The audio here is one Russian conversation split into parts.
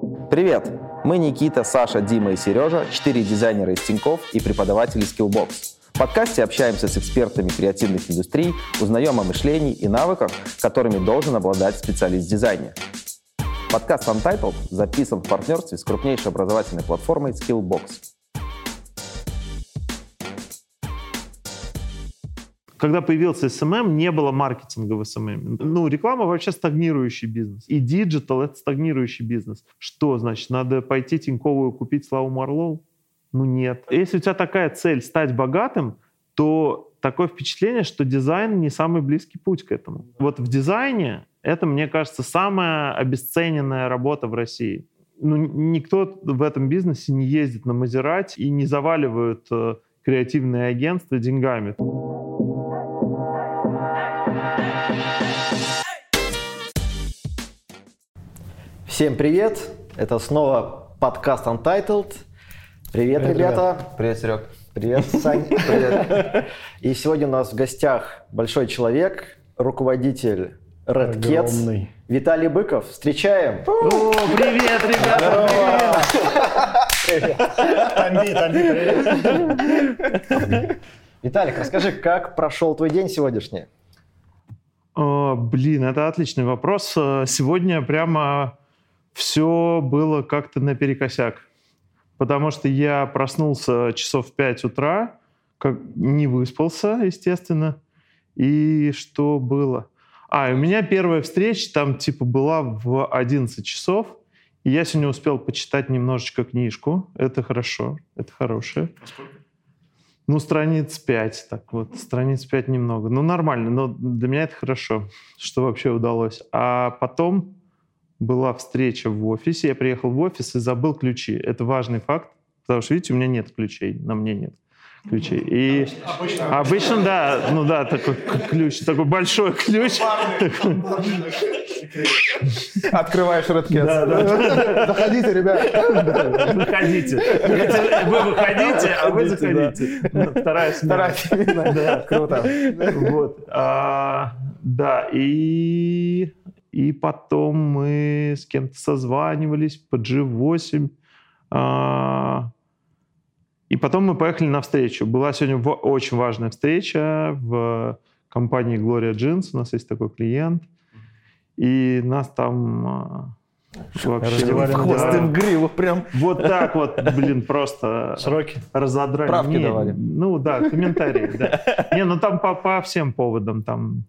Привет! Мы Никита, Саша, Дима и Сережа, четыре дизайнера из Тинькофф и преподаватели Skillbox. В подкасте общаемся с экспертами креативных индустрий, узнаем о мышлении и навыках, которыми должен обладать специалист в дизайне. Подкаст Untitled записан в партнерстве с крупнейшей образовательной платформой Skillbox. Когда появился SMM, не было маркетинга в SMM. Ну, реклама вообще стагнирующий бизнес. И диджитал — это стагнирующий бизнес. Что значит? Надо пойти Тинькову и купить Славу Марлоу? Ну, нет. Если у тебя такая цель — стать богатым, то такое впечатление, что дизайн не самый близкий путь к этому. Вот в дизайне это, мне кажется, самая обесцененная работа в России. Ну, никто в этом бизнесе не ездит на Мазерати и не заваливают э, креативные агентства деньгами. Всем привет! Это снова подкаст Untitled. Привет, Привет, ребята! Привет, Серег. Привет, Сань! Привет! И сегодня у нас в гостях большой человек, руководитель Red Огромный. Виталий Быков. Встречаем! О, привет, ребята! Тамби, Тамби, привет. Виталик, расскажи, как прошел твой день сегодняшний? О, блин, это отличный вопрос. Сегодня прямо все было как-то наперекосяк. Потому что я проснулся часов в 5 утра, как не выспался, естественно. И что было? А, у меня первая встреча там типа была в 11 часов. И я сегодня успел почитать немножечко книжку. Это хорошо, это хорошее. Ну, страниц 5, так вот, страниц 5 немного. Ну, нормально, но для меня это хорошо, что вообще удалось. А потом была встреча в офисе, я приехал в офис и забыл ключи. Это важный факт, потому что, видите, у меня нет ключей, на мне нет ключей. И обычно, да, ну да, такой ключ, такой большой ключ. Открываешь Red Cats. Заходите, ребят. Тебе- Вы выходите, а вы заходите. Ну, Вторая смена. Вторая смена. Да. Круто. Вот. А, да, и потом мы с кем-то созванивались по G8. а, и потом мы поехали на встречу. Была сегодня очень важная встреча в компании Gloria Jeans. У нас есть такой клиент. И нас там а, вообще... Да. диван. гриву прям. Вот так вот, блин, просто Сроки. разодрали. Правки Не, давали. Ну да, комментарии, да. Не, ну там по, по всем поводам там.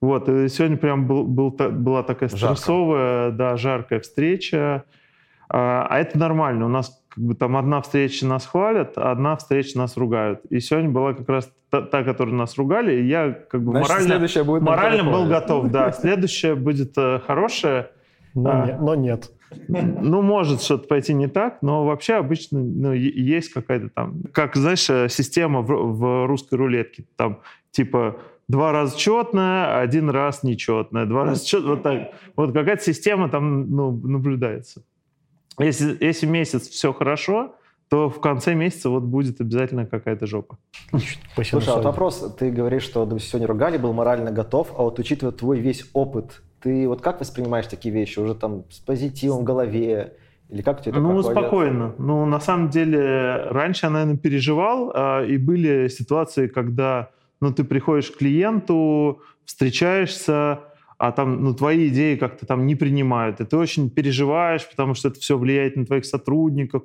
Вот, и сегодня прям был, был была такая Жарко. стрессовая, да, жаркая встреча. А, а это нормально. У нас как бы там одна встреча нас хвалят, а одна встреча нас ругают. И сегодня была как раз та, та которую нас ругали, и я как бы Значит, морально, следующая будет морально был готов. Да, следующая будет э, хорошая. Но, А. не- но нет. Ну, может что-то пойти не так, но вообще обычно ну, есть какая-то там, как, знаешь, э, система в, в русской рулетке. Там типа два раза четная, один раз нечетная, два раза четная. Вот так. Вот какая-то система там ну, наблюдается. Если, если месяц все хорошо, то в конце месяца вот будет обязательно какая-то жопа. Слушай, а вот вопрос. Ты говоришь, что допустим, сегодня ругали, был морально готов, а вот учитывая твой весь опыт, ты вот как воспринимаешь такие вещи? Уже там с позитивом в голове? Или как у тебя это Ну, проходит? спокойно. Ну, на самом деле, раньше я, наверное, переживал, а, и были ситуации, когда, ну, ты приходишь к клиенту, встречаешься, а там, ну, твои идеи как-то там не принимают, и ты очень переживаешь, потому что это все влияет на твоих сотрудников,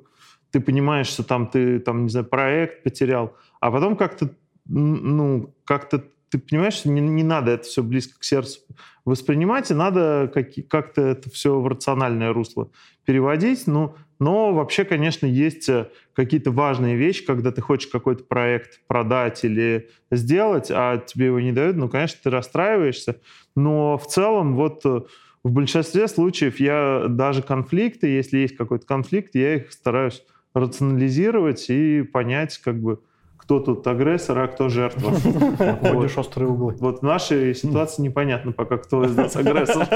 ты понимаешь, что там ты, там, не знаю, проект потерял, а потом как-то, ну, как-то ты понимаешь, что не, не надо это все близко к сердцу воспринимать, и надо как-то это все в рациональное русло переводить. Ну, но вообще, конечно, есть э, какие-то важные вещи, когда ты хочешь какой-то проект продать или сделать, а тебе его не дают, ну, конечно, ты расстраиваешься. Но в целом, вот э, в большинстве случаев я даже конфликты, если есть какой-то конфликт, я их стараюсь рационализировать и понять, как бы, кто тут агрессор, а кто жертва. Находишь острые углы. Вот в нашей ситуации непонятно пока, кто из нас агрессор.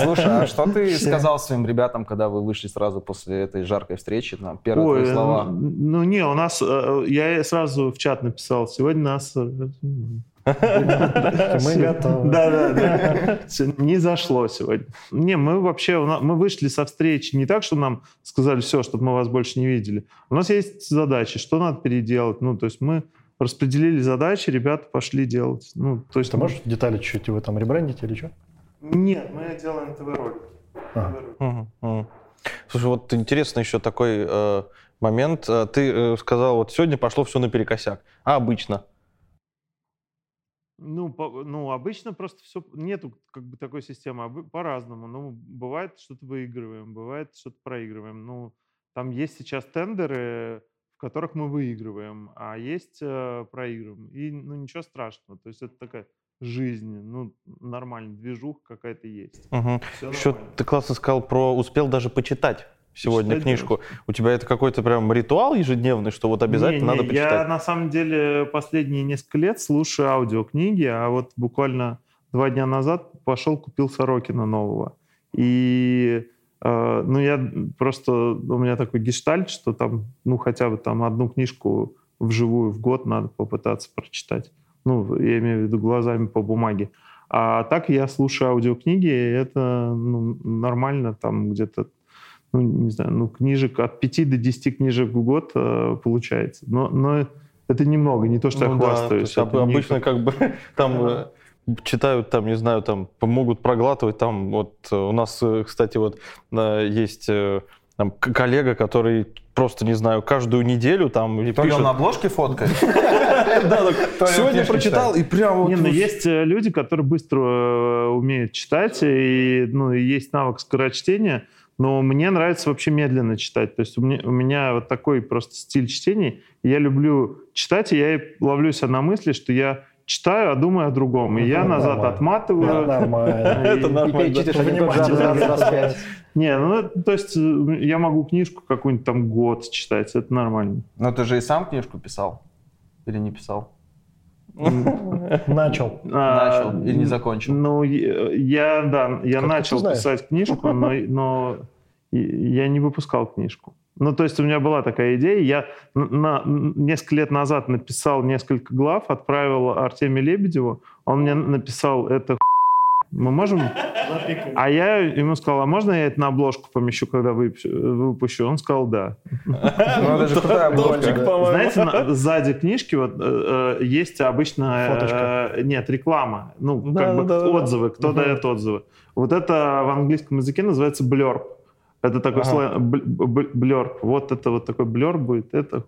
Слушай, а что ты сказал своим ребятам, когда вы вышли сразу после этой жаркой встречи? Там, первые Ой, твои слова. Ну не, у нас, э, я сразу в чат написал, сегодня нас... Мы готовы. Да, да, да. Не зашло сегодня. Не, мы вообще, мы вышли со встречи не так, что нам сказали все, чтобы мы вас больше не видели. У нас есть задачи, что надо переделать. Ну, то есть мы распределили задачи, ребята пошли делать. Ну, то есть Ты можешь детали чуть-чуть вы там ребрендите или что? Нет, мы делаем ТВ-ролик. Мгм. Слушай, вот интересно еще такой э, момент. Э, Ты э, сказал, вот сегодня пошло все наперекосяк. А обычно? Ну, по- ну, обычно просто все... Нету как бы такой системы. По-разному. Ну, бывает, что-то выигрываем, бывает, что-то проигрываем. Ну, там есть сейчас тендеры, в которых мы выигрываем, а есть э, проигрываем. И, ну, ничего страшного. То есть это такая жизнь, ну, нормально, движуха какая-то есть. Всё Еще нормально. ты классно сказал про успел даже почитать сегодня Почитать книжку. У тебя это какой-то прям ритуал ежедневный, что вот обязательно Не, надо не, почитать? Я на самом деле последние несколько лет слушаю аудиокниги, а вот буквально два дня назад пошел купил Сорокина нового. И э, ну я просто у меня такой гештальт, что там ну хотя бы там одну книжку вживую в год надо попытаться прочитать. Ну я имею в виду глазами по бумаге. А так я слушаю аудиокниги, и это ну, нормально, там где-то ну, не знаю, ну, книжек от 5 до 10 книжек в год э, получается. Но, но это немного, не то, что я Ну да, то хвастаюсь. есть об- это не обычно как- как бы там э, читают, там, не знаю, там могут проглатывать. Там вот э, у нас, э, кстати, вот есть там, коллега, который просто, не знаю, каждую неделю там или пишет- он на обложке фоткает, Да, он Сегодня прочитал и прям вот... Не, ну есть люди, которые быстро умеют читать, и, ну, и есть навык скорочтения, но мне нравится вообще медленно читать. То есть у меня, у меня вот такой просто стиль чтения. Я люблю читать, и я и ловлю себя на мысли, что я читаю, а думаю о другом. И я Ну, назад нормально. отматываю. Нормально. Это нормально. один раз пять. Не, ну, то есть э, я могу книжку какую-нибудь там год читать, это нормально. Но ты же и сам книжку писал? Или не писал? Начал. А, Начал или не закончил? Ну, я, да, я Как начал писать книжку, но, я не выпускал книжку. Ну, то есть у меня была такая идея. Я на, на- несколько лет назад написал несколько глав, отправил Артемию Лебедеву. Он мне написал это. Мы можем... А я ему сказал, а можно я это на обложку помещу, когда выпущу? Он сказал, да. Ну. Знаете, на- сзади книжки вот э, э, есть обычно э, нет реклама, ну как бы отзывы, кто дает отзывы. Вот это в английском языке называется blurb. Это такой Ага. сленг, бл- бл- blurb. Вот это вот такой blurb будет. Это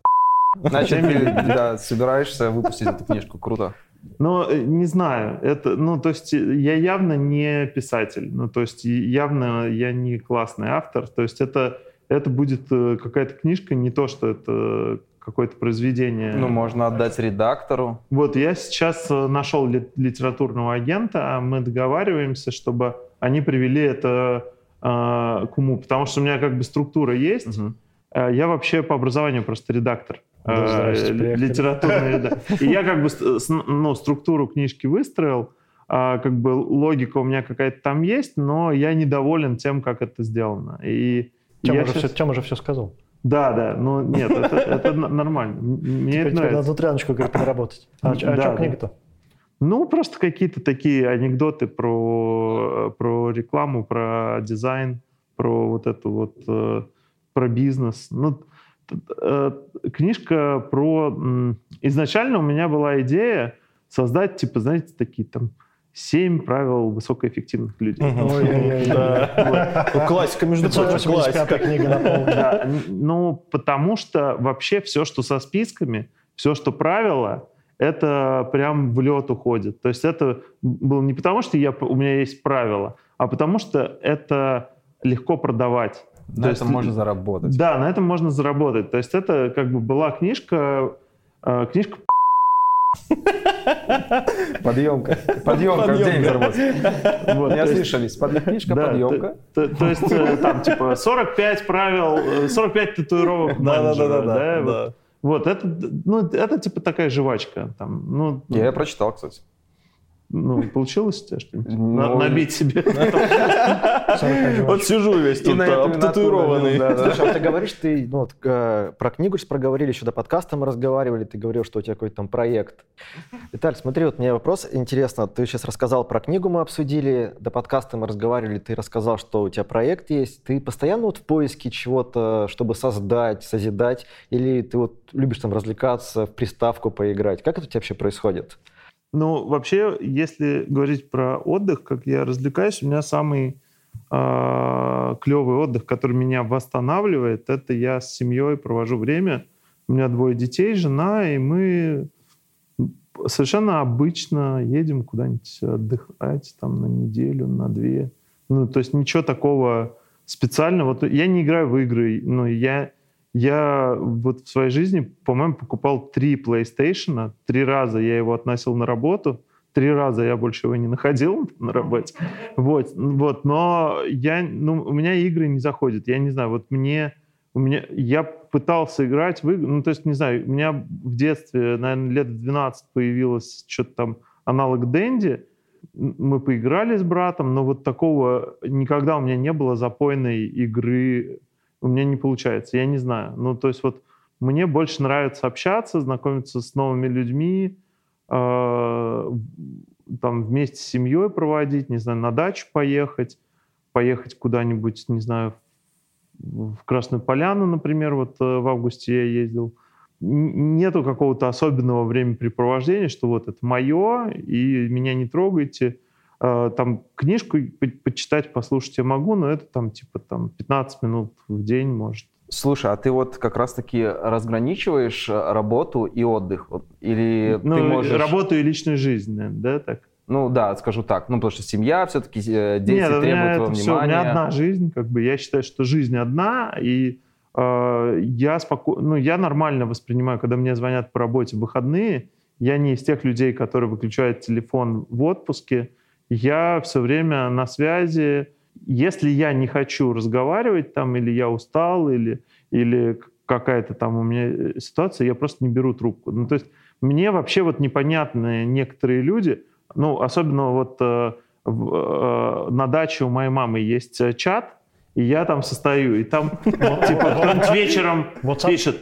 Значит, ты да, собираешься выпустить эту книжку. Круто. Ну, э, не знаю, это, ну, то есть э, я явно не писатель, ну, то есть явно я не классный автор, то есть это, это будет э, какая-то книжка, не то, что это какое-то произведение. Ну, можно отдать редактору. Вот, я сейчас нашел ли- литературного агента, а мы договариваемся, чтобы они привели это э, к уму, потому что у меня как бы структура есть. Э, Я вообще по образованию просто редактор. Да, э, здрасте, ли- приехали. литературный редактор. И я как бы ну, структуру книжки выстроил, а, как бы логика у меня какая-то там есть, но я недоволен тем, как это сделано. И Тема я же, щас- все, все сказал. Да, да, ну нет, это, это нормально. Мне Теперь это тебе надо нравится. внутряночку говорит, переработать. А, а Да, что да. книга-то? Ну, просто какие-то такие анекдоты про, про рекламу, про дизайн, про вот эту вот, э, про бизнес. Ну, э, книжка про... Изначально у меня была идея создать, типа, знаете, такие там семь правил высокоэффективных людей. Ну, Классика, между прочим, 585 классика. книга на ну, потому что вообще все, что со списками, все, что правила, это прям в лед уходит. То есть это было не потому, что я, у меня есть правила, а потому что это легко продавать. На То этом есть- можно заработать. Да, на этом можно заработать. То есть это как бы была книжка, э, книжка Подъемка. Подъемка день заработать. вот, Не то ослышались. Под- Книжка Да, подъемка. То, то есть э, там типа 45 правил, э, 45 татуировок менеджера, Да-да-да. вот. да. Вот, это, ну, это типа такая жвачка. Там, ну, Я ее прочитал, кстати. Ну, получилось у тебя что-нибудь? Ну, На- Набить себе? Вот сижу весь тут обтатуированный. натуру, да, да. Слушай, а ты говоришь, ты ну, вот, э, про книгу сейчас проговорили, еще до подкаста мы разговаривали, ты говорил, что у тебя какой-то там проект. Виталь, смотри, вот мне вопрос интересно. Ты сейчас рассказал про книгу, мы обсудили, до подкаста мы разговаривали, ты рассказал, что у тебя проект есть. Ты постоянно вот в поиске чего-то, чтобы создать, созидать, или ты вот любишь там развлекаться, в приставку поиграть? Как это у тебя вообще происходит? Ну, вообще, если говорить про отдых, как я развлекаюсь, у меня самый э, клевый отдых, который меня восстанавливает, это я с семьей провожу время. У меня двое детей, жена, и мы совершенно обычно едем куда-нибудь отдыхать там на неделю, на две. Ну, то есть ничего такого специального. Я не играю в игры, но я я вот в своей жизни, по-моему, покупал три PlayStation. Три раза я его относил на работу. Три раза я больше его не находил на работе. Вот, вот. Но я, ну, у меня игры не заходят. Я не знаю, вот мне... У меня, я пытался играть в игры, ну, то есть, не знаю, у меня в детстве, наверное, лет в 12 появилось что-то там аналог Дэнди. Мы поиграли с братом, но вот такого никогда у меня не было запойной игры у меня не получается, я не знаю. Ну, то есть вот мне больше нравится общаться, знакомиться с новыми людьми, э, там вместе с семьей проводить, не знаю, на дачу поехать, поехать куда-нибудь, не знаю, в Красную Поляну, например, вот э, в августе я ездил. Нету какого-то особенного времяпрепровождения, что вот это мое, и меня не трогайте. Э, Там книжку по- почитать, послушать я могу, но это там типа там 15 минут в день, может. Слушай, а ты вот как раз-таки разграничиваешь э, работу и отдых? Вот, Или Ну, ты можешь... работу и личную жизнь, да, так? Ну да, скажу так. Ну, потому что семья все-таки, дети Нет, у меня требуют твоего это всё, у внимания. меня одна жизнь, как бы я считаю, что жизнь одна, и э, я спокойно, ну, я нормально воспринимаю, когда мне звонят по работе в выходные, я не из тех людей, которые выключают телефон в отпуске, я все время на связи. Если я не хочу разговаривать там, или я устал, или, или какая-то там у меня э, ситуация, я просто не беру трубку. Ну, то есть мне вообще вот непонятны некоторые люди, ну, особенно вот э, в- э, на даче у моей мамы есть э, чат, и я там состою, и там типа вечером пишет.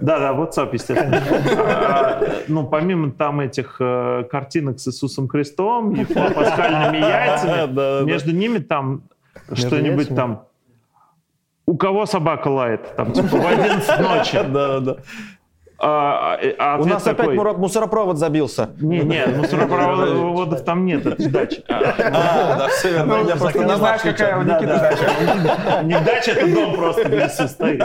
Да, да, WhatsApp, естественно. А, Ну, помимо там этих э, картинок с Иисусом Христом и пасхальными яйцами, между ними там что-нибудь яйцами? там у кого собака лает? Там, типа, в 11 ночи. Да, да. А, а У ответ нас опять такой, мура- мусоропровод забился. Не, не, мусоропроводов там нет, это дача. А, да, все верно. Я просто не нашей какая у Никиты да. дача. Не дача, это дом просто в лесу стоит.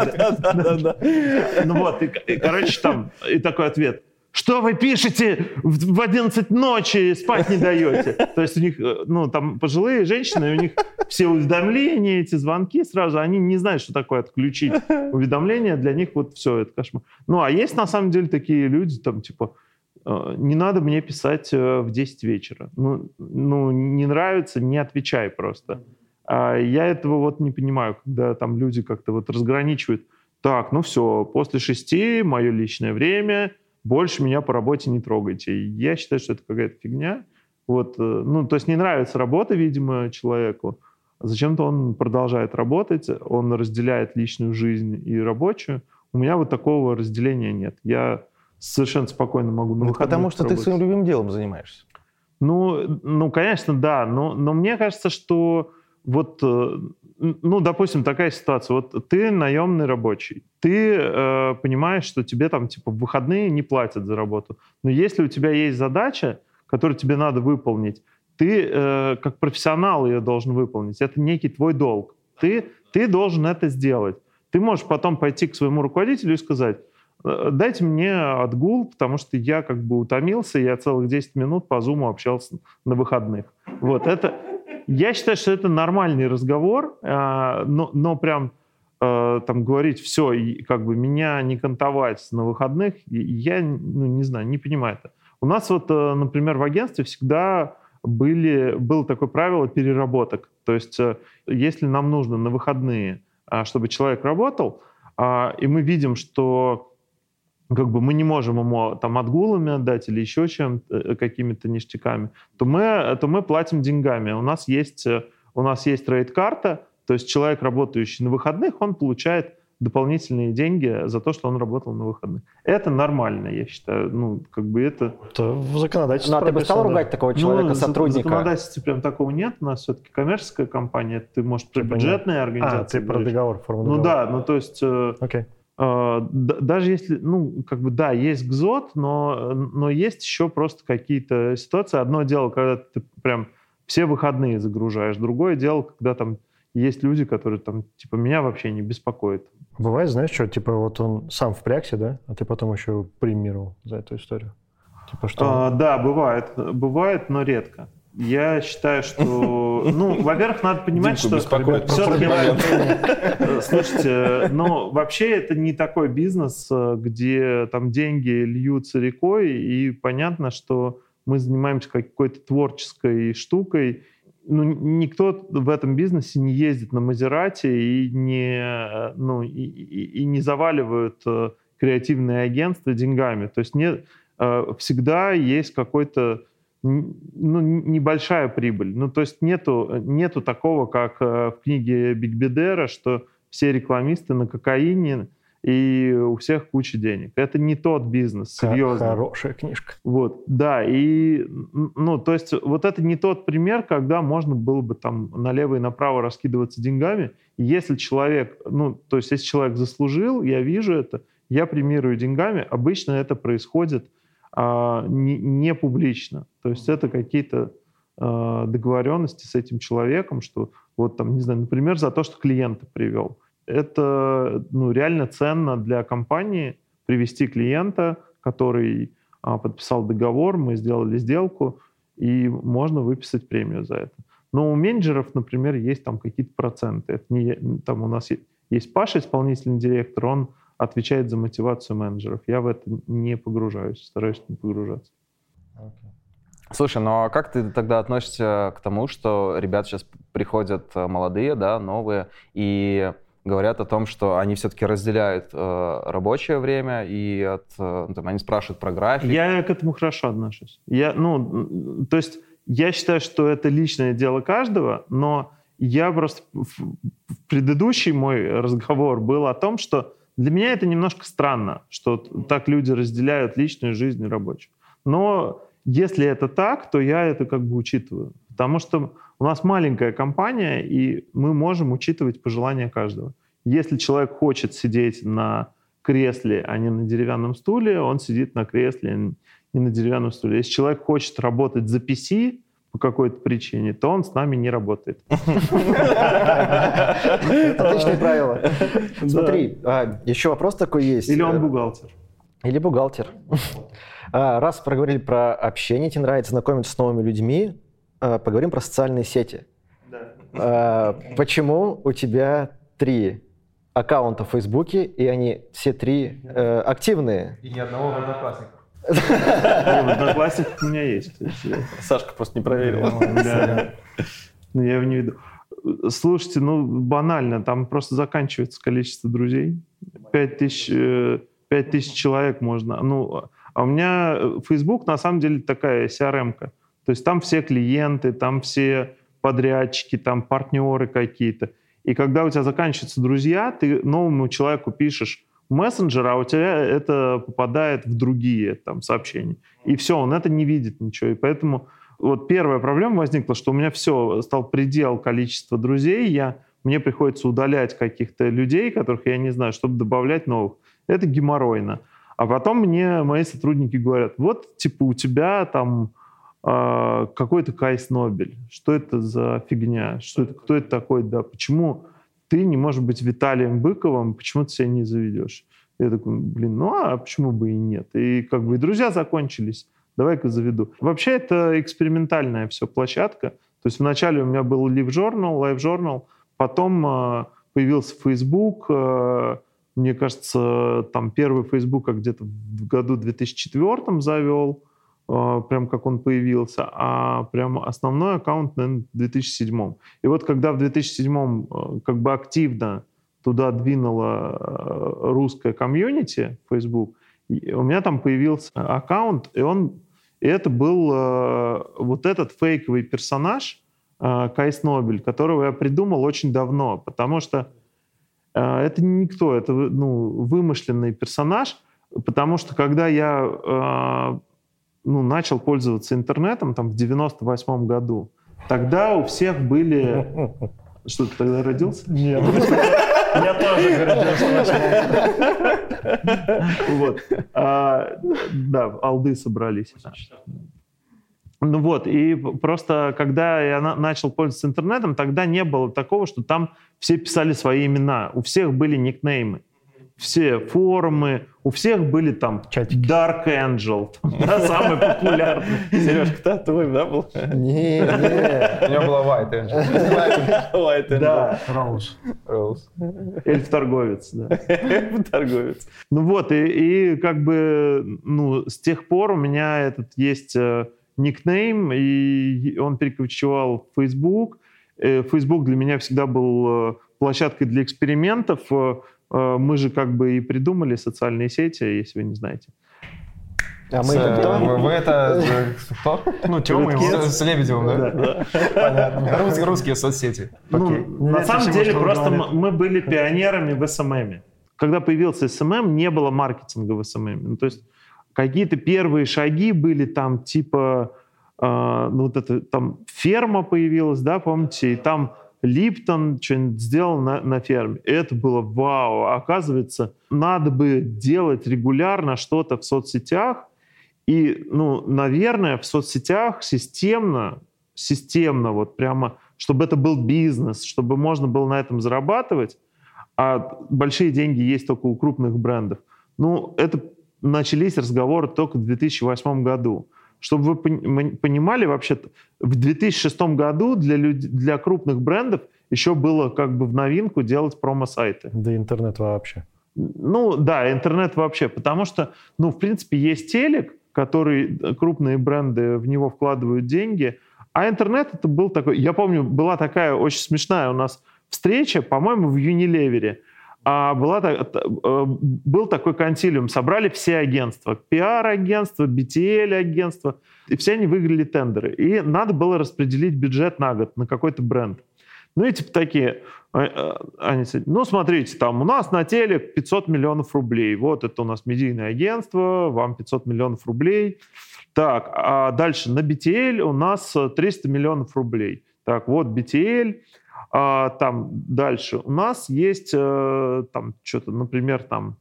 Ну вот, короче, там, и такой ответ. Что вы пишете в в 11 ночи, спать не даете? То есть у них, э, ну, там пожилые женщины, у них все уведомления, эти звонки сразу, они не знают, что такое отключить уведомления, для них вот все, это кошмар. Ну, а есть на самом деле такие люди, там, типа, э, не надо мне писать э, в 10 вечера. Ну, ну, не нравится, не отвечай просто. А я этого вот не понимаю, когда там люди как-то вот разграничивают. Так, ну все, после шести мое личное время, больше меня по работе не трогайте. И Я считаю, что это какая-то фигня. Вот, э, ну, то есть не нравится работа, видимо, человеку. Зачем-то он продолжает работать, он разделяет личную жизнь и рабочую. У меня вот такого разделения нет. Я совершенно спокойно могу на Ну, выходных потому что ты поработать. своим любимым делом занимаешься. Ну, ну, конечно, да, но, но мне кажется, что вот, э, ну, допустим, такая ситуация. Вот ты наемный рабочий, ты э, понимаешь, что тебе там типа в выходные не платят за работу. Но если у тебя есть задача, которую тебе надо выполнить, ты э, как профессионал ее должен выполнить. Это некий твой долг. Ты, ты должен это сделать. Ты можешь потом пойти к своему руководителю и сказать, «Э, дайте мне отгул, потому что я как бы утомился, я целых 10 минут по зуму общался на выходных. Вот это, я считаю, что это нормальный разговор, а, но, но прям э, там говорить все, как бы меня не кантовать на выходных, я ну, не знаю, не понимаю это. У нас вот, э, например, в агентстве всегда были, было такое правило переработок. То есть э, если нам нужно на выходные, а, чтобы человек работал, а, и мы видим, что как бы мы не можем ему там отгулами отдать или еще чем э, какими-то ништяками, то мы, то мы платим деньгами. У нас есть, э, у нас есть рейд-карта, то есть человек, работающий на выходных, он получает дополнительные деньги за то, что он работал на выходных. Это нормально, я считаю. Ну, как бы это... Это в законодательстве Ну, а ты бы стал ругать такого человека, ну, в сотрудника? законодательстве прям такого нет. У нас все-таки коммерческая компания. Ты, может, про Типа нет. бюджетные А, организации ты про говоришь. договор, форму Ну договора. да, ну то есть... э, Окей. а, д- даже если, ну, как бы, да, есть ГЗОТ, но, но есть еще просто какие-то ситуации. Одно дело, когда ты прям все выходные загружаешь. Другое дело, когда там есть люди, которые там, типа, меня вообще не беспокоит. Бывает, знаешь, что, типа, вот он сам впрягся, да, а ты потом еще премировал за эту историю. Типа, что... А, да, бывает. Бывает, но редко. Я считаю, что... Ну, во-первых, надо понимать, Димку что... всё-таки- момент. Слушайте, ну, вообще это не такой бизнес, э, где там деньги льются рекой, и понятно, что мы занимаемся какой-то творческой штукой. Ну, никто в этом бизнесе не ездит на Мазерате и не, э, ну, и, и- и не заваливают э, креативные агентства деньгами. То есть нет, всегда есть какой-то ну, небольшая прибыль. Ну, то есть нету, нету такого, как э, в книге Биг Бедера, что все рекламисты на кокаине и у всех куча денег. Это не тот бизнес, серьезно. Хорошая книжка. Вот, да, и, ну, то есть вот это не тот пример, когда можно было бы там налево и направо раскидываться деньгами. Если человек, ну, то есть если человек заслужил, я вижу это, я премирую деньгами, обычно это происходит а, не, не публично. То есть это какие-то а, договоренности с этим человеком, что вот там, не знаю, например, за то, что клиента привел. Это ну, реально ценно для компании привести клиента, который а, подписал договор, мы сделали сделку, и можно выписать премию за это. Но у менеджеров, например, есть там какие-то проценты. Это не, там у нас есть Паша, исполнительный директор, он отвечает за мотивацию менеджеров. Я в это не погружаюсь, стараюсь не погружаться. Слушай, ну а как ты тогда относишься к тому, что ребята сейчас приходят э, молодые, да, новые, и говорят о том, что они все-таки разделяют э, рабочее время, и от, э, там, они спрашивают про график. Я к этому хорошо отношусь. Я, ну, то есть я считаю, что это личное дело каждого, но я просто в в предыдущий мой разговор был о том, что для меня это немножко странно, что так люди разделяют личную жизнь и рабочую. Но если это так, то я это как бы учитываю. Потому что у нас маленькая компания, и мы можем учитывать пожелания каждого. Если человек хочет сидеть на кресле, а не на деревянном стуле, он сидит на кресле, а не на деревянном стуле. Если человек хочет работать за PC по какой-то причине, то он с нами не работает. Отличные правила. Смотри, а, еще вопрос такой есть. Или он бухгалтер. Или бухгалтер. А, Раз проговорили про общение, тебе нравится знакомиться с новыми людьми, а, поговорим про социальные сети. Почему у тебя три аккаунта в Фейсбуке, и они все три э, активные? И ни одного в Одноклассниках у меня есть. Сашка просто не проверил. Ну, я его не веду. Слушайте, ну, банально, там просто заканчивается количество друзей. Пять тысяч, э, пять тысяч человек можно. Ну, а у меня э, Facebook, на самом деле, такая CRM-ка. То есть там все клиенты, там все подрядчики, там партнеры какие-то. И когда у тебя заканчиваются друзья, ты новому человеку пишешь мессенджер, а у тебя это попадает в другие там сообщения. И все, он это не видит ничего. И поэтому вот первая проблема возникла, что у меня все, стал предел количества друзей, я, мне приходится удалять каких-то людей, которых я не знаю, чтобы добавлять новых. Это геморройно. А потом мне мои сотрудники говорят, вот, типа, у тебя там э, какой-то Кайс Нобель. Что это за фигня? Что это, кто это такой? Да, почему ты не можешь быть Виталием Быковым, почему ты себя не заведешь? Я такой, блин, ну а почему бы и нет? И как бы и друзья закончились, давай-ка заведу. Вообще это экспериментальная все площадка. То есть вначале у меня был Live Journal, Live Journal, потом э, появился Facebook, э, мне кажется, там первый Facebook я где-то в году 2004 завел, прям как он появился, а прям основной аккаунт, наверное, в 2007. И вот когда в 2007 э, как бы активно туда двинула э, русская комьюнити Facebook, у меня там появился аккаунт, и он, и это был э, вот этот фейковый персонаж э, Кайс Нобель, которого я придумал очень давно, потому что э, это никто, это ну, вымышленный персонаж, потому что когда я ну, начал пользоваться интернетом там в 98 году, тогда у всех были... Что, ты тогда родился? Нет. Я тоже говорю, Вот. А, Да, алды собрались. Ну вот, и просто когда я на- начал пользоваться интернетом, тогда не было такого, что там все писали свои имена. У всех были никнеймы. Все форумы, у всех были там Чатики. Dark Angel, да, самый популярный. Сережка, да, твой, да, был? Не, не. У него была White Angel. White Angel. Да, Роуз. Rose. эльф-торговец, да. Торговец. Ну вот, и, и как бы, ну, с тех пор у меня этот есть э, никнейм, и он перекочевал в Facebook. Э, Facebook для меня всегда был э, площадкой для экспериментов. Э, э, мы же как бы и придумали социальные сети, если вы не знаете. А мы это кто? Вы вы это э, кто? Ну, Тёма. С с Лебедевым, да? Понятно. Рус- Русские соцсети. Ну, Окей. на Нет, самом деле просто говорит. мы, мы были пионерами в SMM. Когда появился SMM, не было маркетинга в SMM. Ну, то есть какие-то первые шаги были там типа, э, ну вот это там ферма появилась, да, помните, и там Липтон что-нибудь сделал на, на ферме. Это было вау. Оказывается, надо бы делать регулярно что-то в соцсетях, и, ну, наверное, в соцсетях системно, системно, вот прямо, чтобы это был бизнес, чтобы можно было на этом зарабатывать, а большие деньги есть только у крупных брендов. Ну, это начались разговоры только в 2008 году. Чтобы вы пон- понимали, вообще в 2006 году для, люд- для крупных брендов еще было как бы в новинку делать промо-сайты. Да интернет вообще. Ну, да, интернет вообще, потому что, ну, в принципе, есть телек, который э, крупные бренды в него вкладывают деньги, а интернет это был такой, я помню, была такая очень смешная у нас встреча, по-моему, в Unilever, а была, э, был такой консилиум, собрали все агентства, пиар-агентства, BTL-агентства, и все они выиграли тендеры. И надо было распределить бюджет на год на какой-то бренд. Ну и типа такие, а, а, они, ну смотрите, там у нас на телек 500 миллионов рублей, вот это у нас медийное агентство, вам 500 миллионов рублей. Так, а дальше на BTL у нас э, 300 миллионов рублей. Так, вот BTL, а, там дальше у нас есть э, там что-то, например, там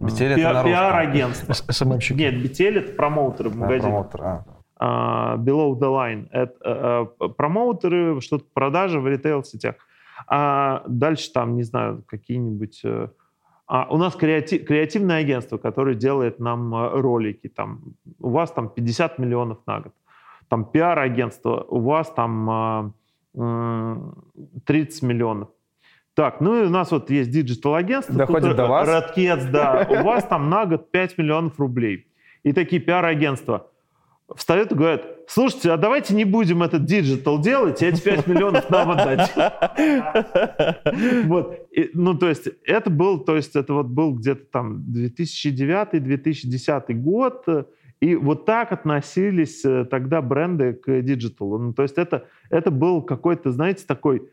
это на русском. пиар-агентство. СММщик. Нет, BTL это промоутеры в А, магазине. промоутер, а. А, below the line. Это э, э, промоутеры, что-то продажи в ритейл-сетях. А дальше там, не знаю, какие-нибудь... э, а, у нас креати- креативное агентство, которое делает нам э, ролики. Там, у вас там 50 миллионов на год. Там пиар-агентство, у вас там а, 30 миллионов. Так, ну и у нас вот есть digital-агентство. Доходит до э, вас? Red Keds, да. У вас там на год 5 миллионов рублей. И такие пиар-агентства встают и говорят, слушайте, а давайте не будем этот digital делать, и эти 5 миллионов нам отдать. Вот. Ну, то есть это был, то есть это вот был где-то там 2009-2010 год, э, и вот так относились э, тогда бренды к диджиталу. Ну, то есть это, это был какой-то, знаете, такой,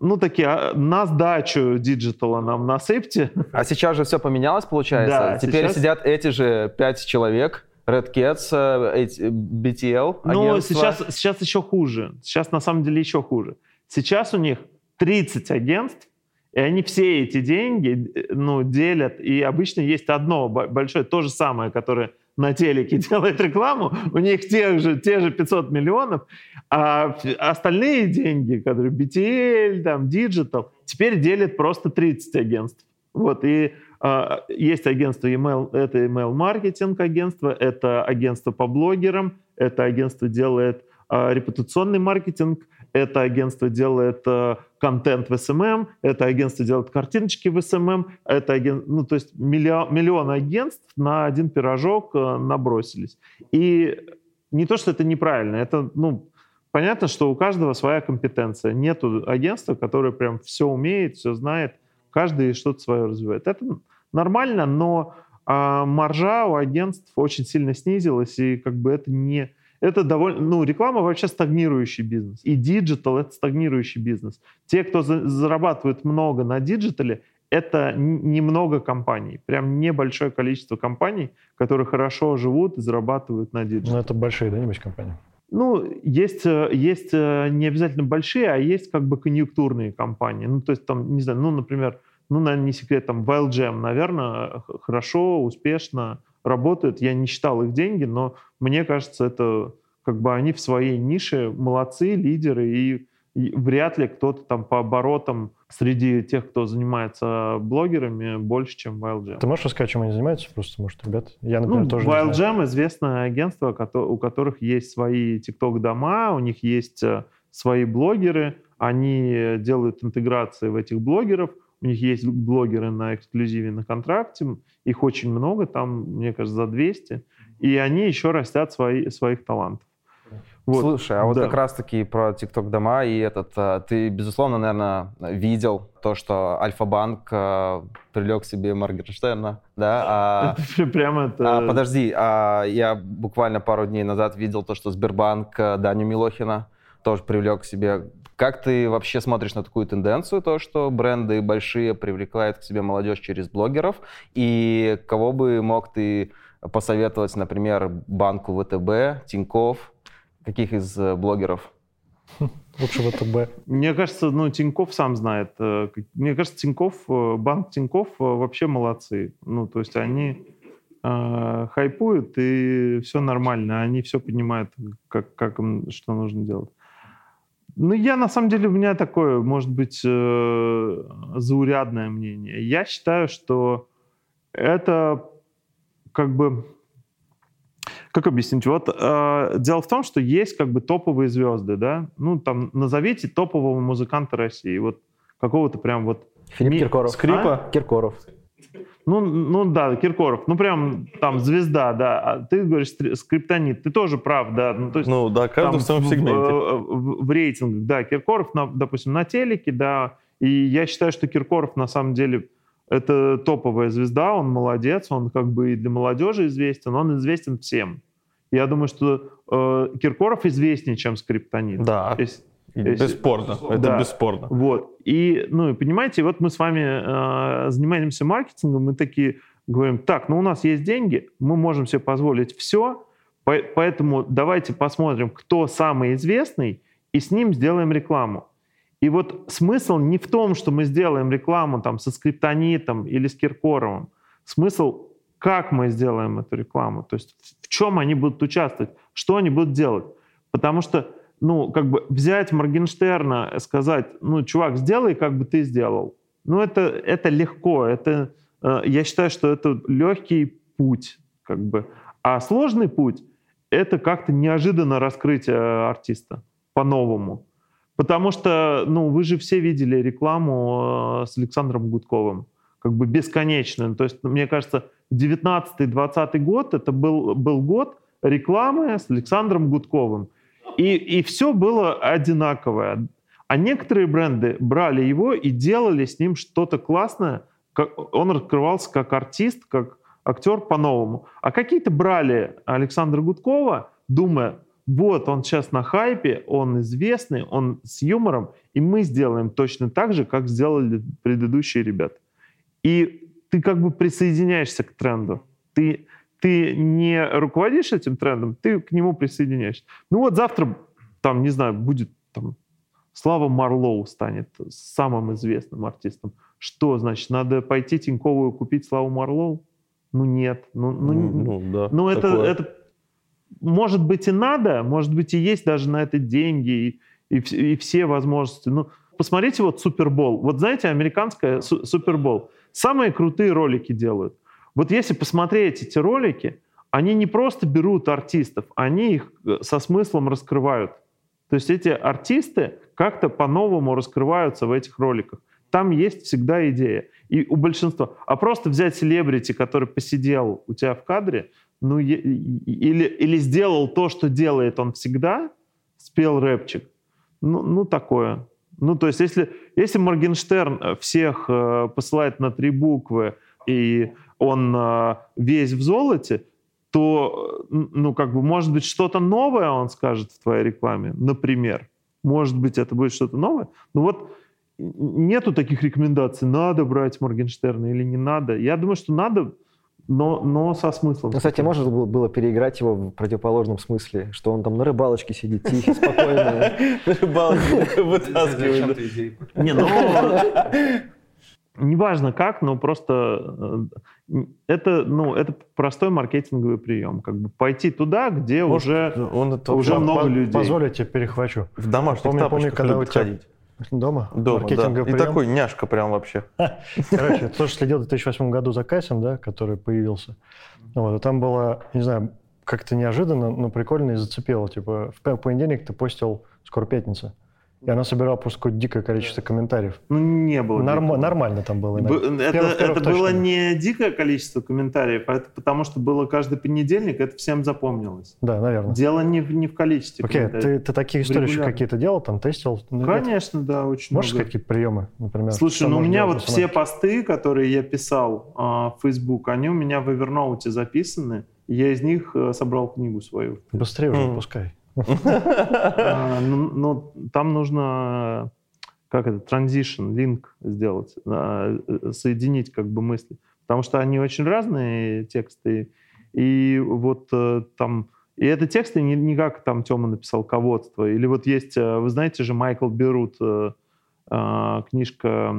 ну, такие, а, на сдачу диджитала нам насыпьте. А сейчас же все поменялось, получается? Да, Теперь сейчас- сидят эти же пять человек, Red Keds, э, э, BTL, Ну, агентство. сейчас, сейчас еще хуже. Сейчас на самом деле еще хуже. Сейчас у них 30 агентств, и они все эти деньги ну, делят. И обычно есть одно бо- большое, то же самое, которое на телеке делает рекламу, у них те же, те же 500 миллионов, а остальные деньги, которые BTL, там, Digital, теперь делят просто 30 агентств. Вот, и а, есть агентство email, это email-маркетинг агентство, это агентство по блогерам, это агентство делает а, репутационный маркетинг, это агентство делает а, контент в SMM, это агентство делает картиночки в SMM, это аген... ну, то есть миллион, миллион агентств на один пирожок а, набросились. И не то, что это неправильно, это, ну, понятно, что у каждого своя компетенция. Нету агентства, которое прям все умеет, все знает, каждый что-то свое развивает. Это нормально, но а маржа у агентств очень сильно снизилась, и как бы это не... Это довольно... Ну, реклама вообще стагнирующий бизнес. И диджитал — это стагнирующий бизнес. Те, кто за, зарабатывает много на диджитале, это немного компаний, прям небольшое количество компаний, которые хорошо живут и зарабатывают на диджитале. Ну, это большие, да, небось, компании? Ну, есть, э, есть э, не обязательно большие, а есть как бы конъюнктурные компании. Ну, то есть там, не знаю, ну, например, ну, наверное, не секрет, там, WildJam, наверное, хорошо, успешно работает. Я не считал их деньги, но мне кажется, это как бы они в своей нише молодцы, лидеры, и, и вряд ли кто-то там по оборотам среди тех, кто занимается блогерами, больше, чем WildJam. Ты можешь рассказать, чем они занимаются? Просто, может, ребят, я, например, ну, тоже WildGem — известное агентство, у которых есть свои TikTok-дома, у них есть э, свои блогеры, они делают интеграции в этих блогеров, у них есть блогеры на эксклюзиве на контракте, их очень много, там, мне кажется, за 200, и они еще растят свои, своих талантов. Вот. Слушай, а вот да. как раз-таки про TikTok дома и этот, а, ты, безусловно, наверное, видел то, что Альфа-банк э, привлек себе Моргенштерна, да? А, это прямо это... А, подожди, а, я буквально пару дней назад видел то, что Сбербанк э, Даню Милохина тоже привлек к себе. Как ты вообще смотришь на такую тенденцию, то, что бренды большие привлекают к себе молодежь через блогеров? И кого бы мог ты посоветовать, например, банку ВТБ, Тиньков, Каких из э, блогеров? Лучше ВТБ. Мне кажется, ну, Тиньков сам знает. Э, мне кажется, Тиньков, э, банк Тиньков вообще молодцы. Ну, то есть они э, хайпуют, и все нормально. Они все понимают, как, как им, что нужно делать. Ну, я, на самом деле, у меня такое, может быть, э, заурядное мнение. Я считаю, что это как бы как объяснить? Вот э, дело в том, что есть как бы топовые звезды, да? Ну, там, назовите топового музыканта России. Вот какого-то прям вот... Филипп ми... Киркоров. Скрипа? А? Киркоров. Ну, ну да, Киркоров. Ну, прям там звезда, да. А ты говоришь скриптонит. Ты тоже прав, да. Ну, то есть, ну да, каждый там, в своем сегменте. В, в, в рейтингах, да. Киркоров, на, допустим, на телеке, да. И я считаю, что Киркоров на самом деле это топовая звезда, он молодец, он как бы и для молодежи известен, он известен всем. Я думаю, что э, Киркоров известнее, чем Скриптонит. Да. Если, Бесспорно, это да. бесспорно. Вот. И, ну, понимаете, вот мы с вами э, занимаемся маркетингом, мы такие говорим, так, ну у нас есть деньги, мы можем себе позволить все, поэтому давайте посмотрим, кто самый известный, и с ним сделаем рекламу. И вот смысл не в том, что мы сделаем рекламу там со скриптонитом или с Киркоровым. Смысл, как мы сделаем эту рекламу, то есть в чем они будут участвовать, что они будут делать. Потому что, ну, как бы взять Моргенштерна и сказать, ну, чувак, сделай, как бы ты сделал. Ну, это, это легко, это, э, я считаю, что это легкий путь, как бы. А сложный путь — это как-то неожиданно раскрыть артиста по-новому. Потому что, ну, вы же все видели рекламу э, с Александром Гудковым, как бы бесконечную. То есть, мне кажется, 19-20 год это был, был год рекламы с Александром Гудковым. И, и все было одинаковое. А некоторые бренды брали его и делали с ним что-то классное. Как, он раскрывался как артист, как актер по-новому. А какие-то брали Александра Гудкова, думая, вот он сейчас на хайпе, он известный, он с юмором, и мы сделаем точно так же, как сделали предыдущие ребята. И ты как бы присоединяешься к тренду. Ты, ты не руководишь этим трендом, ты к нему присоединяешься. Ну вот завтра, там, не знаю, будет там, Слава Марлоу станет самым известным артистом. Что значит, надо пойти Тиньковую купить Славу Марлоу? Ну нет. Ну, ну, ну, да, ну это, это может быть и надо, может быть и есть даже на это деньги и, и, и все возможности. Ну, посмотрите вот Супербол. Вот знаете, американская Супербол. Самые крутые ролики делают. Вот если посмотреть эти ролики, они не просто берут артистов, они их э, со смыслом раскрывают. То есть эти артисты как-то по-новому раскрываются в этих роликах. Там есть всегда идея. И у большинства. А просто взять селебрити, который посидел у тебя в кадре, ну, или, или сделал то, что делает он всегда, спел рэпчик, ну, ну такое. Ну, то есть, если, если Моргенштерн всех э, посылает на три буквы и он э, весь в золоте, то, ну, как бы, может быть, что-то новое он скажет в твоей рекламе, например. Может быть, это будет что-то новое. Ну вот нету таких рекомендаций, надо брать Моргенштерна или не надо. Я думаю, что надо, но, но со смыслом. Ну, кстати, можно было переиграть его в противоположном смысле, что он там на рыбалочке сидит тихий, спокойно. На рыбалочке вытаскивает. Не, ну... Неважно как, но просто э, это, ну, это простой маркетинговый прием. Как бы пойти туда, где уже, Он это уже вообще много По- людей. Позволите, перехвачу. в домашних Помню, помню, когда у тебя- ходить. Дома? Дома, да. Маркетинговый И прием. такой няшка прям вообще. Короче, я тоже следил в 2008 году за Касем, да, который появился. Вот, и там было, не знаю, как-то неожиданно, но прикольно и зацепило. Типа, в понедельник ты постил «Скоро пятница». И она собирала просто какое-то дикое количество комментариев. Ну, не было. Норм- нормально там было. Б-. Это, Первых- это было не дикое количество комментариев, а это потому что было каждый понедельник, это всем запомнилось. Да, наверное. Дело не в, не в количестве Окей, ты, ты такие истории еще какие-то делал, там тестил? Ну, нет? Конечно, да, очень Можешь много. сказать какие-то приемы, например? Слушай, ну у меня вот все посты, которые я писал а, в Facebook, они у меня в Evernote записаны. Я из них э, собрал книгу свою. Быстрее уже Мгм. А, ну, ну, там нужно как это, transition, линк сделать, а, э, соединить как бы мысли. Потому что они очень разные тексты. И вот э, там... И это тексты не, не как там Тёма написал ководство. Или вот есть, э, вы знаете же, Майкл Берут, книжка,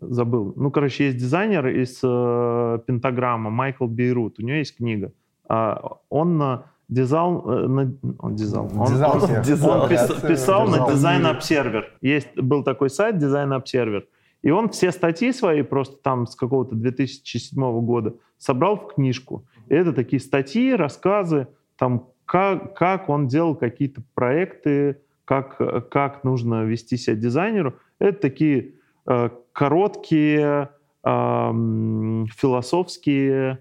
забыл. Ну, короче, есть дизайнер из Пентаграмма, Майкл Бейрут. У него есть книга. А, он дизал, э, на- он дизал, он, Дизал он-. Дизал. он пис- писал на Дизал. Design Observer. Есть, был такой сайт Design Observer. И он все статьи свои просто там с какого-то 2007 года собрал в книжку. И это такие статьи, рассказы, там, как, как он делал какие-то проекты, как, как нужно вести себя дизайнеру. Это такие э, короткие, эм, философские,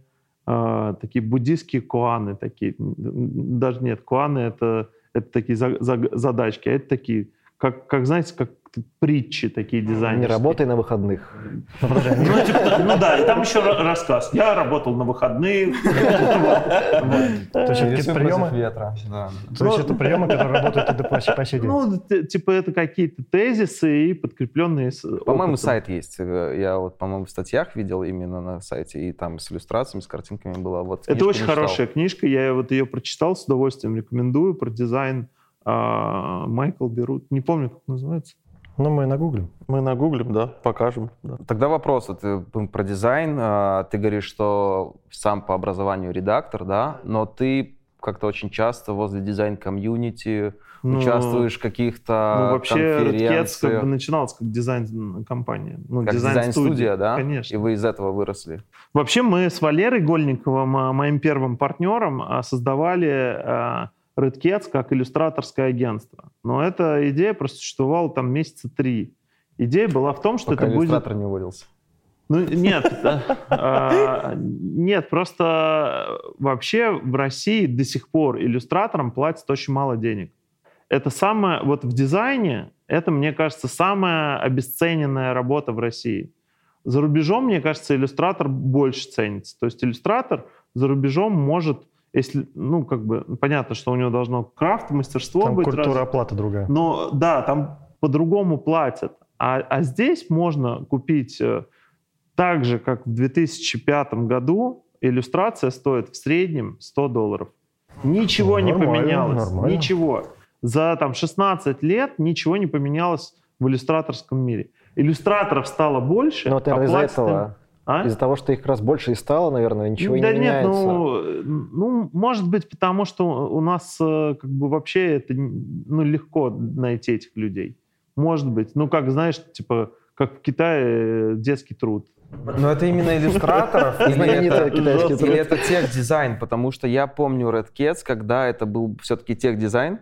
э, такие буддийские куаны. Такие. Даже нет, куаны — это, это такие за- за- задачки, а это такие, как, как знаете, как притчи такие Не дизайнерские. работай на выходных. Ну, типа, ну да, и там еще ра- рассказ. Я работал на выходных. То есть это какие-то приемы? ветра. То есть Ну, это приемы, которые работают и до по сей? Ну, типа это какие-то тезисы и подкрепленные По-моему, сайт есть. Э, Я вот, по-моему, в статьях видел именно на сайте, и там с иллюстрациями, с картинками было. Вот Это очень хорошая книжка, я вот ее прочитал с удовольствием, рекомендую, про дизайн а, Майкл Берут. Не помню, как называется. Ну, мы нагуглим. Мы нагуглим, да, покажем. да. Тогда вопрос вот, э, про дизайн. А, Ты говоришь, что сам по образованию редактор, да, но ты как-то очень часто возле дизайн-комьюнити Ну, участвуешь в каких-то Ну, вообще, Cats как бы начиналась как дизайн-компания. Ну, Как дизайн-студия, да? Конечно. И вы из этого выросли. Вообще мы с Валерой Гольниковым, а, моим первым партнером, а, создавали Red Cats как иллюстраторское агентство. Но эта идея просуществовала там месяца три. Идея была в том, что Пока это будет... иллюстратор не уволился. Ну, нет, а, нет, просто вообще в России до сих пор иллюстраторам платят очень мало денег. Это самое, вот в дизайне, это, мне кажется, самая обесцененная работа в России. За рубежом, мне кажется, иллюстратор больше ценится. То есть иллюстратор за рубежом может, если, ну, как бы, понятно, что у него должно крафт, мастерство Там быть культура раз- оплаты другая. но да, там по-другому платят. А, а здесь можно купить э, так же, как в 2005 году, иллюстрация стоит в среднем 100 долларов. Ничего не Нормально, поменялось. нормально. Ничего. За там, 16 лет ничего не поменялось в иллюстраторском мире. Иллюстраторов стало больше. Наверное, а из-за этого, А? из-за того, что их как раз больше и стало, наверное, ничего да не нет, меняется. ну, ну, может быть, потому что у нас э, как бы вообще это ну, легко найти этих людей. Может быть. Ну, как, знаешь, типа, как в Китае э, детский труд. Но это именно иллюстраторов или это, или это техдизайн? Потому что я помню Red Cats, когда это был все-таки техдизайн.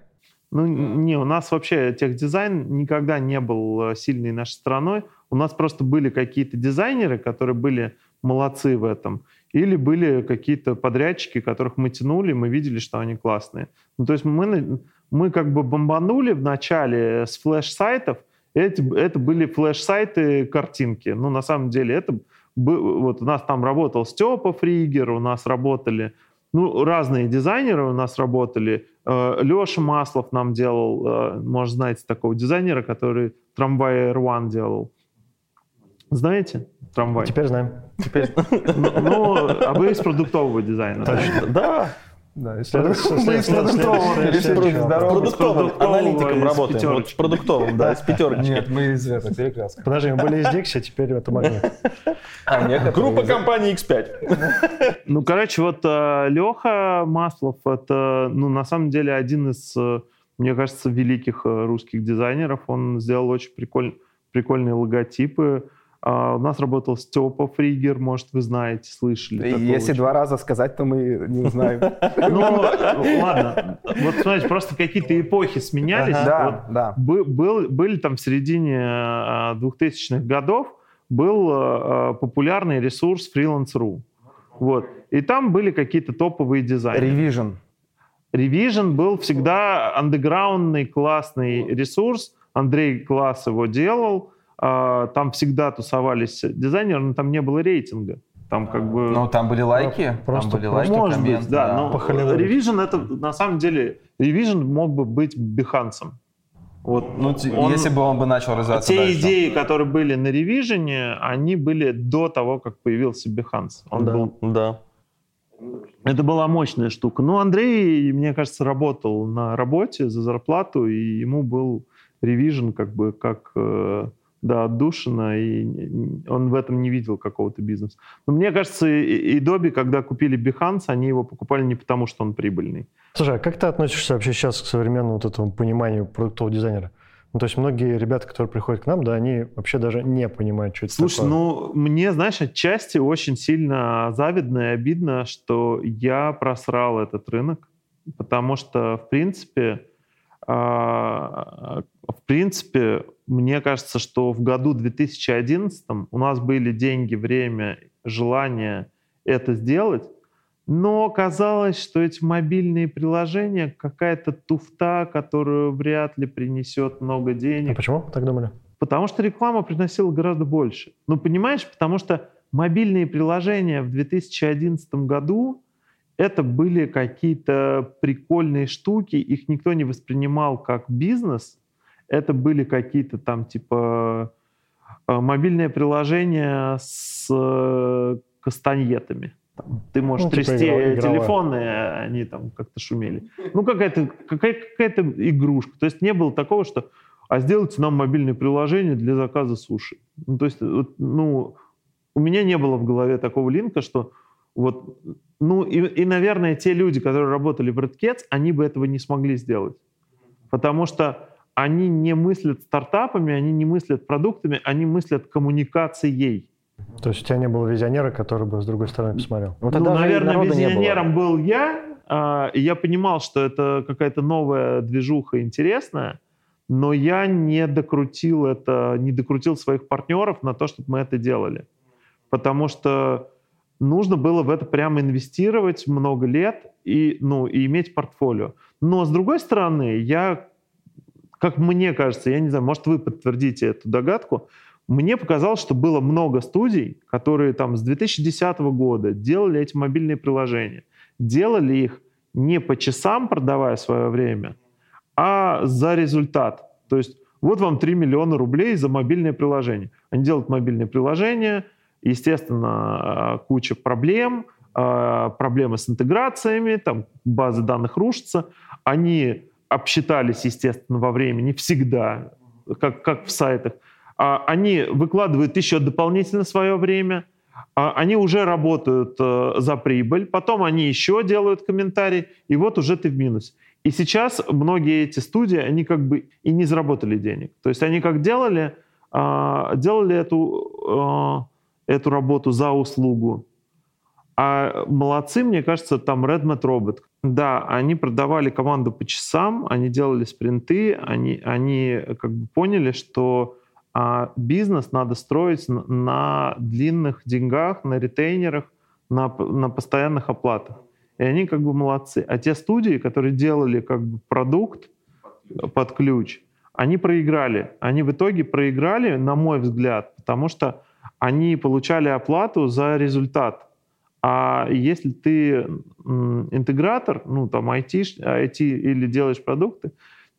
Ну, не, у нас вообще техдизайн никогда не был э, сильной нашей страной. У нас просто были какие-то дизайнеры, которые были молодцы в этом. Или были какие-то подрядчики, которых мы тянули, мы видели, что они классные. Ну, то есть мы, мы как бы бомбанули в начале с флеш-сайтов. Эти, это были флеш-сайты картинки. Ну, на самом деле, это вот у нас там работал Степа Фригер, у нас работали ну, разные дизайнеры у нас работали. Э, Леша Маслов нам делал, э, может, знаете такого дизайнера, который трамвай R1 делал. Знаете трамвай? Теперь знаем. Теперь. Ну, а вы из продуктового дизайна. Точно. Да. Да, продуктовым аналитиком работаем. Вот с продуктовым, да, с пятерочки. Нет, мы из этого перекраска. Подожди, мы были из Dixie, теперь это магнит. Группа компании X5. Ну, короче, вот э, Леха Маслов, это, ну, на самом деле, один из, э, мне кажется, великих э, русских дизайнеров. Он сделал очень прикольные логотипы, а, у нас работал Степа Фригер, может, вы знаете, слышали. Если два раза сказать, то мы не узнаем. Ну, ладно. Вот, смотрите, просто какие-то эпохи сменялись. Да, да. Были там в середине 2000-х а, годов был а, популярный ресурс Freelance.ru. Вот. И там были какие-то топовые дизайны. Revision. Revision был всегда андеграундный классный ресурс. Андрей Класс его делал. А, там всегда тусовались дизайнеры, но там не было рейтинга. Там как бы... Ну, там были лайки, просто там были лайки, Может комменты, быть, да. да. Но Revision это, на самом деле, Revision мог бы быть Behance. Вот, ну, он, если бы он бы начал развиваться Те дальше. идеи, которые были на Revision, они были до того, как появился Behance. Он да, был... да. Это была мощная штука. Ну, Андрей, мне кажется, работал на работе за зарплату, и ему был Revision как бы как э, да, отдушина, и он в этом не видел какого-то бизнеса. Но мне кажется, и Доби, когда купили Behance, они его покупали не потому, что он прибыльный. Слушай, а как ты относишься вообще сейчас к современному вот этому пониманию продуктового дизайнера? Ну, то есть многие ребята, которые приходят к нам, да, они вообще даже не понимают, что это Слушай, такое. ну, мне, знаешь, отчасти очень сильно завидно и обидно, что я просрал этот рынок, потому что, в принципе, а, в принципе, мне кажется, что в году 2011 у нас были деньги, время, желание это сделать, но казалось, что эти мобильные приложения какая-то туфта, которую вряд ли принесет много денег. А почему так думали? Потому что реклама приносила гораздо больше. Ну, понимаешь, потому что мобильные приложения в 2011 году это были какие-то прикольные штуки, их никто не воспринимал как бизнес. Это были какие-то там типа э, мобильные приложения с э, кастаньетами. Там, ты можешь ну, типа трясти игровая. телефоны, они там как-то шумели. Ну, какая-то какая, какая-то игрушка. То есть не было такого, что а сделайте нам мобильное приложение для заказа суши. Ну, то есть, ну, у меня не было в голове такого линка, что вот ну и, и, наверное, те люди, которые работали в Redcats, они бы этого не смогли сделать. Потому что они не мыслят стартапами, они не мыслят продуктами, они мыслят коммуникацией. То есть у тебя не было визионера, который бы с другой стороны посмотрел? Ну, ну наверное, визионером был я, а, и я понимал, что это какая-то новая движуха интересная, но я не докрутил это, не докрутил своих партнеров на то, чтобы мы это делали. Потому что нужно было в это прямо инвестировать много лет и, ну, и иметь портфолио. Но, с другой стороны, я, как мне кажется, я не знаю, может, вы подтвердите эту догадку, мне показалось, что было много студий, которые там с 2010 года делали эти мобильные приложения. Делали их не по часам, продавая свое время, а за результат. То есть вот вам 3 миллиона рублей за мобильное приложение. Они делают мобильное приложение, естественно, куча проблем, а, проблемы с интеграциями, там базы данных рушатся. Они обсчитались, естественно, во времени, всегда, как, как в сайтах. А, они выкладывают еще дополнительно свое время, а, они уже работают э, за прибыль, потом они еще делают комментарии, и вот уже ты в минус. И сейчас многие эти студии, они как бы и не заработали денег. То есть они как делали, делали эту эту работу за услугу. А молодцы, мне кажется, там Redmat Robot. Да, они продавали команду по часам, они делали спринты, они, они как бы поняли, что а, бизнес надо строить на, на длинных деньгах, на ретейнерах, на, на постоянных оплатах. И они как бы молодцы. А те студии, которые делали как бы продукт под ключ, они проиграли. Они в итоге проиграли, на мой взгляд, потому что они получали оплату за результат. А если ты интегратор, ну там IT, IT или делаешь продукты,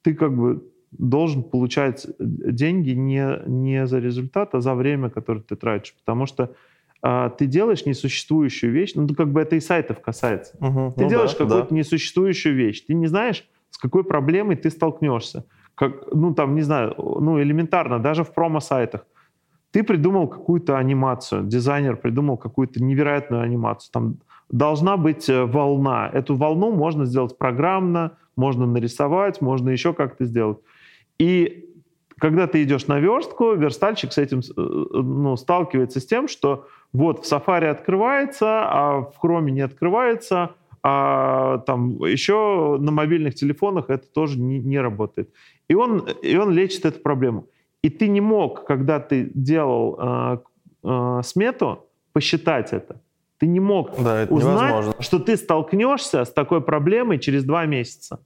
ты как бы должен получать деньги не, не за результат, а за время, которое ты тратишь. Потому что а, ты делаешь несуществующую вещь, ну, как бы это и сайтов касается. Угу, ты ну делаешь да, какую-то да. несуществующую вещь. Ты не знаешь, с какой проблемой ты столкнешься. Как, ну, там, не знаю, ну, элементарно, даже в промо-сайтах. Ты придумал какую-то анимацию, дизайнер придумал какую-то невероятную анимацию. Там должна быть э, волна. Эту волну можно сделать программно, можно нарисовать, можно еще как-то сделать. И когда ты идешь на верстку, верстальщик с этим э, ну, сталкивается с тем, что вот в Safari открывается, а в Chrome не открывается, а там еще на мобильных телефонах это тоже не, не работает. И он, и он лечит эту проблему. И ты не мог, когда ты делал э, э, смету, посчитать это. Ты не мог Да, это узнать, невозможно. что ты столкнешься с такой проблемой через два месяца.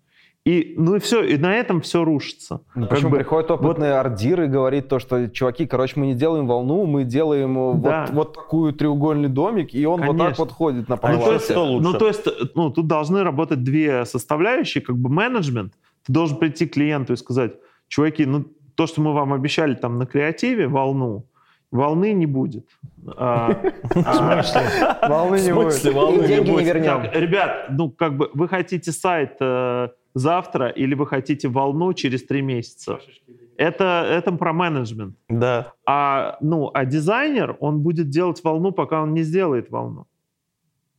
И, ну и все, и на этом все рушится. Ну, Как Причем бы приходит опытный ардир и говорит то, что, чуваки, короче, мы не делаем волну, мы делаем э, Да. вот, вот такую треугольный домик, и он вот так Конечно. вот ходит на Ну, полу. то есть, что лучше? ну, то есть, ну, тут должны работать две составляющие, как бы менеджмент. Ты должен прийти к клиенту и сказать, чуваки, ну, то, что мы вам обещали там на креативе, волну, волны не будет. А, а, Волны не будет. смысле волны И не не будет? вернем. так, ребят, ну, как бы, вы хотите сайт э, завтра или вы хотите волну через три месяца? Это, это про менеджмент. Да. А, ну, а дизайнер, он будет делать волну, пока он не сделает волну.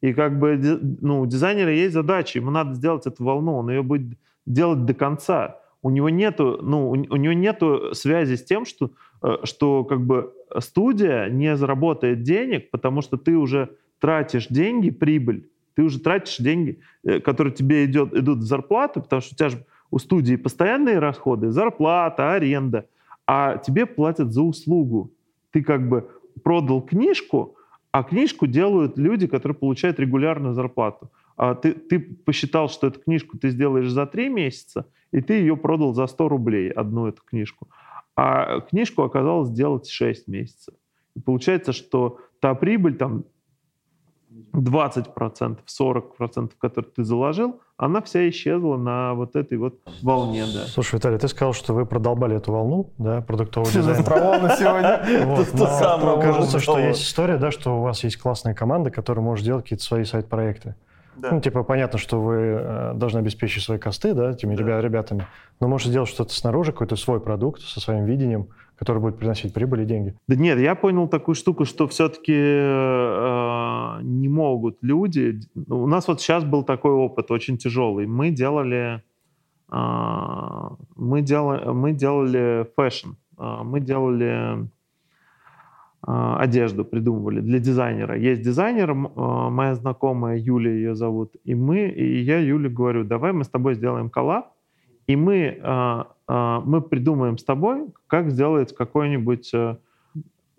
И как бы, ну, у дизайнера есть задача, ему надо сделать эту волну, он ее будет делать до конца. У него нету, ну, у, у него нету связи с тем, что, э, что как бы студия не заработает денег, потому что ты уже тратишь деньги, прибыль, ты уже тратишь деньги, э, которые тебе идет, идут в зарплату, потому что у тебя же у студии постоянные расходы, зарплата, аренда, а тебе платят за услугу. Ты как бы продал книжку, а книжку делают люди, которые получают регулярную зарплату. А ты, ты посчитал, что эту книжку ты сделаешь за три месяца, и ты ее продал за 100 рублей, одну эту книжку. А книжку оказалось сделать 6 месяцев. И получается, что та прибыль, там 20%, 40%, которые ты заложил, она вся исчезла на вот этой вот волне. Да. Слушай, Виталий, ты сказал, что вы продолбали эту волну, да, продуктового за дизайна. про волны сегодня? Вот, то самое Кажется, что есть история, да, что у вас есть классная команда, которая может делать какие-то свои сайт-проекты. Ну, типа, понятно, что вы э, должны обеспечить свои косты, да, этими ребя- ребятами, но можете сделать что-то снаружи, какой-то свой продукт со своим видением, который будет приносить прибыль и деньги. Да нет, я понял такую штуку, что все-таки не могут люди... У нас вот сейчас был такой опыт очень тяжелый. Мы делали... э, мы, делали, мы делали фэшн. Э, мы делали э, одежду, придумывали для дизайнера. Есть дизайнер, э, моя знакомая Юля ее зовут, и мы, и я Юле говорю, давай мы с тобой сделаем коллаб, и мы, э, э, мы придумаем с тобой, как сделать какой-нибудь э,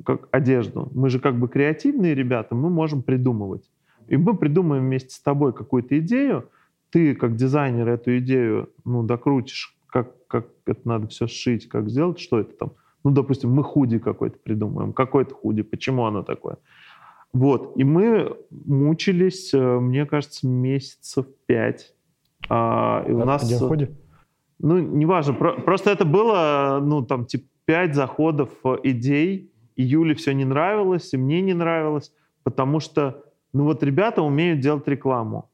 как одежду. Мы же как бы креативные ребята, мы можем придумывать. И мы придумаем вместе с тобой какую-то идею, ты как дизайнер эту идею ну, докрутишь, как, как это надо все сшить, как сделать, что это там. Ну, допустим, мы худи какой-то придумаем. Какой-то худи, почему оно такое? Вот. И мы мучились, э, мне кажется, месяцев пять. А, и у нас... Один худи? Ну, неважно. Про- просто это было, ну, там, типа, пять заходов э, идей, и Юле все не нравилось, и мне не нравилось, потому что, ну, вот ребята умеют делать рекламу,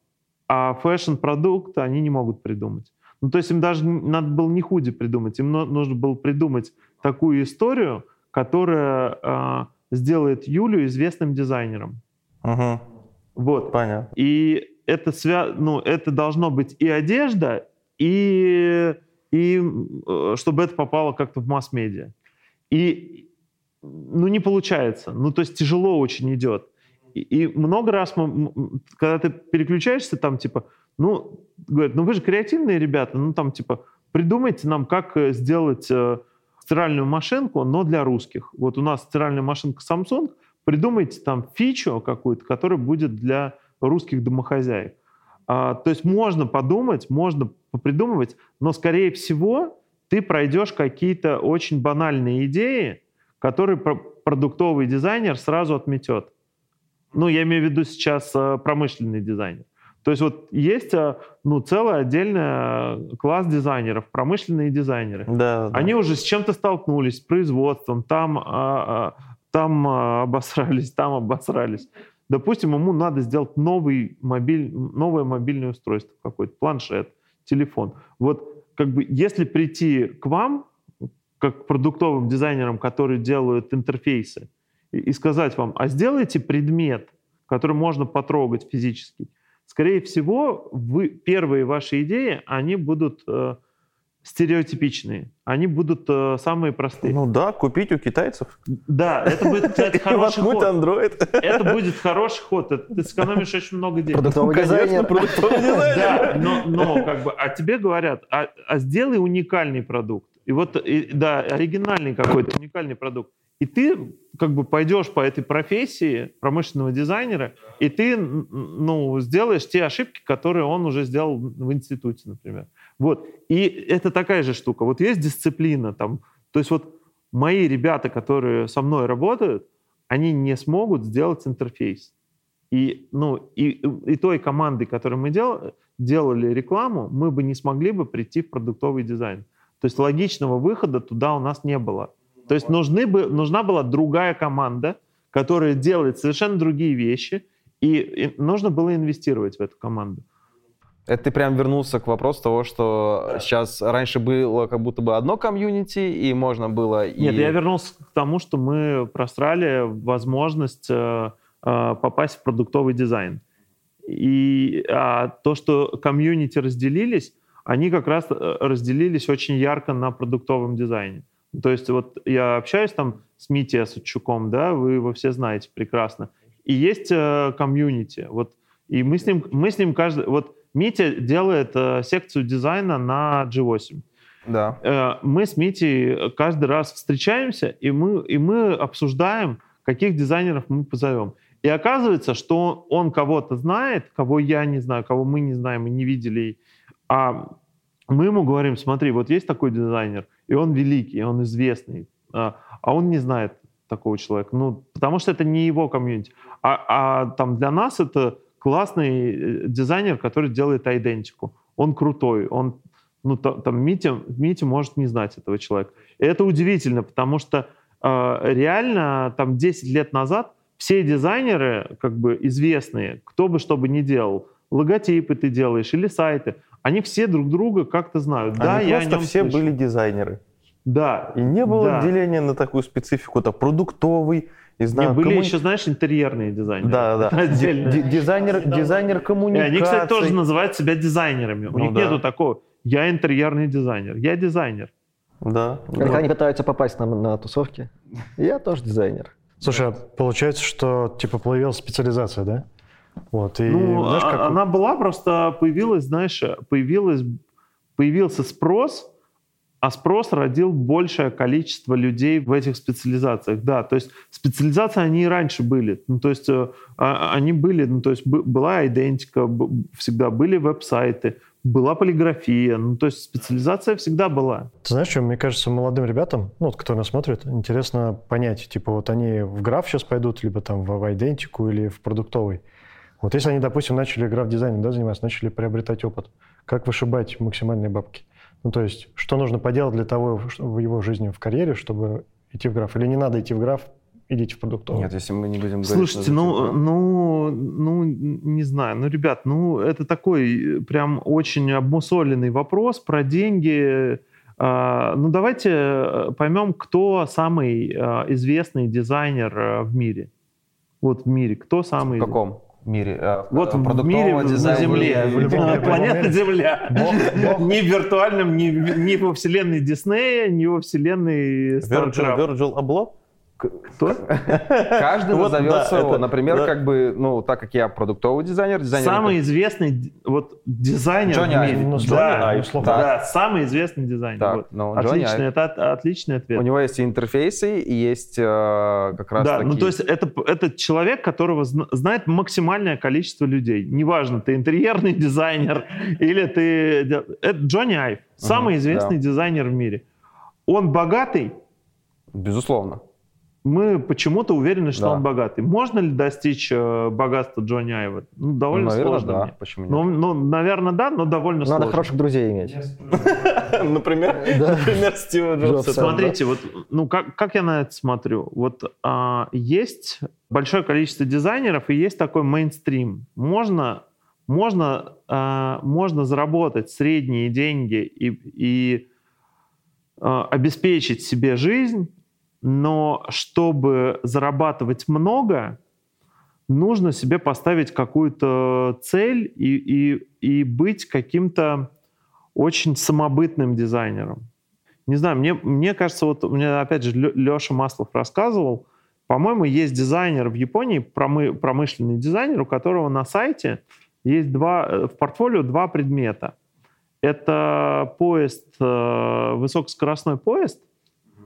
а фэшн-продукт они не могут придумать. Ну, то есть им даже надо было не худи придумать, им но- нужно было придумать такую историю, которая э, сделает Юлю известным дизайнером. Мгм, Вот. Понятно. И это, свя... ну, это должно быть и одежда, и, и э, чтобы это попало как-то в масс-медиа. И ну, не получается. Ну, то есть тяжело очень идет. И, и много раз, мы, когда ты переключаешься, там, типа, ну, говорят, ну вы же креативные ребята, ну, там, типа, придумайте нам, как э, сделать э, стиральную машинку, но для русских. Вот у нас стиральная машинка Samsung, придумайте там фичу какую-то, которая будет для русских домохозяек. А, то есть можно подумать, можно попридумывать, но, скорее всего, ты пройдешь какие-то очень банальные идеи, которые про- продуктовый дизайнер сразу отметет. Ну, я имею в виду сейчас э, промышленный дизайнер. То есть вот есть э, ну, целый отдельный класс дизайнеров, промышленные дизайнеры. Да, да. Они уже с чем-то столкнулись, с производством, там, а, а, там а, обосрались, там обосрались. Допустим, ему надо сделать новый мобиль, новое мобильное устройство какое-то, планшет, телефон. Вот как бы если прийти к вам, как к продуктовым дизайнерам, которые делают интерфейсы, и, и сказать вам, а сделайте предмет, который можно потрогать физически, скорее всего, вы, первые ваши идеи, они будут э, стереотипичные. Они будут э, самые простые. Ну да, купить у китайцев. Да, это будет, кстати, хороший ход. Android. Это будет хороший ход. Это Ты сэкономишь очень много денег. Продуктовый дизайнер. продуктовый дизайнер. Да, но, но как бы, а тебе говорят, а, а сделай уникальный продукт. И вот, и, да, оригинальный какой-то, уникальный продукт. И ты как бы пойдешь по этой профессии промышленного дизайнера, и ты ну, сделаешь те ошибки, которые он уже сделал в институте, например. Вот. И это такая же штука. Вот есть дисциплина там. То есть вот мои ребята, которые со мной работают, они не смогут сделать интерфейс. И, ну, и, и той командой, которой мы дел, делали рекламу, мы бы не смогли бы прийти в продуктовый дизайн. То есть логичного выхода туда у нас не было. То есть нужны бы, нужна была другая команда, которая делает совершенно другие вещи, и, и нужно было инвестировать в эту команду. Это ты прям вернулся к вопросу того, что сейчас раньше было как будто бы одно комьюнити, и можно было... и- Нет, я вернулся к тому, что мы просрали возможность э, э, попасть в продуктовый дизайн. И а, то, что комьюнити разделились, они как раз э, разделились очень ярко на продуктовом дизайне. То есть вот я общаюсь там с Митей Осадчуком, да, вы его все знаете прекрасно. И есть э, комьюнити. Вот, и мы с ним, мы с ним каждый... Вот Митя делает э, секцию дизайна на G8. Да. Э, мы с Митей каждый раз встречаемся, и мы, и мы обсуждаем, каких дизайнеров мы позовем. И оказывается, что он кого-то знает, кого я не знаю, кого мы не знаем и не видели. А мы ему говорим, смотри, вот есть такой дизайнер, и он великий, он известный, а а он не знает такого человека. Ну, потому что это не его комьюнити. А, а там для нас это классный э, дизайнер, который делает идентику. Он крутой, он ну, та- там Митя, Митя может не знать этого человека. И это удивительно, потому что э, реально там 10 лет назад все дизайнеры как бы известные, кто бы что бы ни делал, логотипы ты делаешь или сайты, они все друг друга как-то знают. да, Они я о просто все слышал. были дизайнеры. Да. И не было Да. деления на такую специфику, то продуктовый, не знаю, Не, были коммуни- еще, знаешь, интерьерные дизайнеры. Да, да. Отдельно. Дизайнер, дизайнер И коммуникации. они, кстати, тоже называют себя дизайнерами. У Ну них да. нету такого. Я интерьерный дизайнер. Я дизайнер. Да. Когда они пытаются попасть на, на тусовки, я тоже дизайнер. Слушай, а получается, что типа появилась специализация, да? Вот, и ну, знаешь, а- как... она была, просто появилась, знаешь, появилась, появился спрос, а спрос родил большее количество людей в этих специализациях. Да, то есть специализации они и раньше были. Ну, то есть э, а- они были, ну, то есть бы- была идентика, всегда были веб-сайты, была полиграфия. Ну, то есть специализация всегда была. Ты знаешь, что, мне кажется, молодым ребятам, ну, вот, кто нас смотрит, интересно понять, типа, вот они в граф сейчас пойдут, либо там в, в идентику или в продуктовый. Вот если они, допустим, начали граф-дизайном да, заниматься, начали приобретать опыт, как вышибать максимальные бабки? Ну, то есть, что нужно поделать для того, в его жизни, в карьере, чтобы идти в граф? Или не надо идти в граф, идите в продуктовый? Нет, если мы не будем говорить... Слушайте, ну, это- ну, ну, не знаю, ну, ребят, ну, это такой э, прям очень обмусоленный вопрос про деньги. А, Ну, давайте э, поймем, кто самый э, известный дизайнер в мире. Вот в мире, кто самый... В каком мире? Э, Вот в мире на? Земле, в любом- планета. Земля. Ни в виртуальном, ни, во вселенной Диснея, ни во вселенной Virgil. Virgil Abloh? Кто? Каждый Вот, назовет да, своего. это- Например, да. как бы, ну, так как я продуктовый дизайнер, дизайнер... Самый известный вот дизайнер Джонни в Айв. мире. Ну, да, Айв, да, самый известный дизайнер. Так, вот. ну, Отличный, Айв. это от- отличный ответ. У него есть и интерфейсы, и есть э, как раз да, ну то есть это, это человек, которого зна- знает максимальное количество людей. Неважно, ты интерьерный дизайнер или ты... Это Джонни Айв, самый известный дизайнер в мире. Он богатый, Безусловно. Мы почему-то уверены, что Да. он богатый. Можно ли достичь э, богатства Джонни Айва? Ну, довольно Наверное, сложно. да. мне. Почему нет? Ну, ну, наверное, да, но довольно Надо сложно. хороших друзей иметь. Например, например, Стива Джобса. Смотрите, вот, ну как, как я на это смотрю? Вот а, есть большое количество дизайнеров и есть такой мейнстрим. Можно, можно, а, можно заработать средние деньги и, и а, обеспечить себе жизнь, но чтобы зарабатывать много, нужно себе поставить какую-то цель и, и, и быть каким-то очень самобытным дизайнером. Не знаю, мне, мне кажется, вот мне опять же Леша Маслов рассказывал, по-моему, есть дизайнер в Японии, промы- промышленный дизайнер, у которого на сайте есть два, э, в портфолио два предмета. Это поезд, э, высокоскоростной поезд,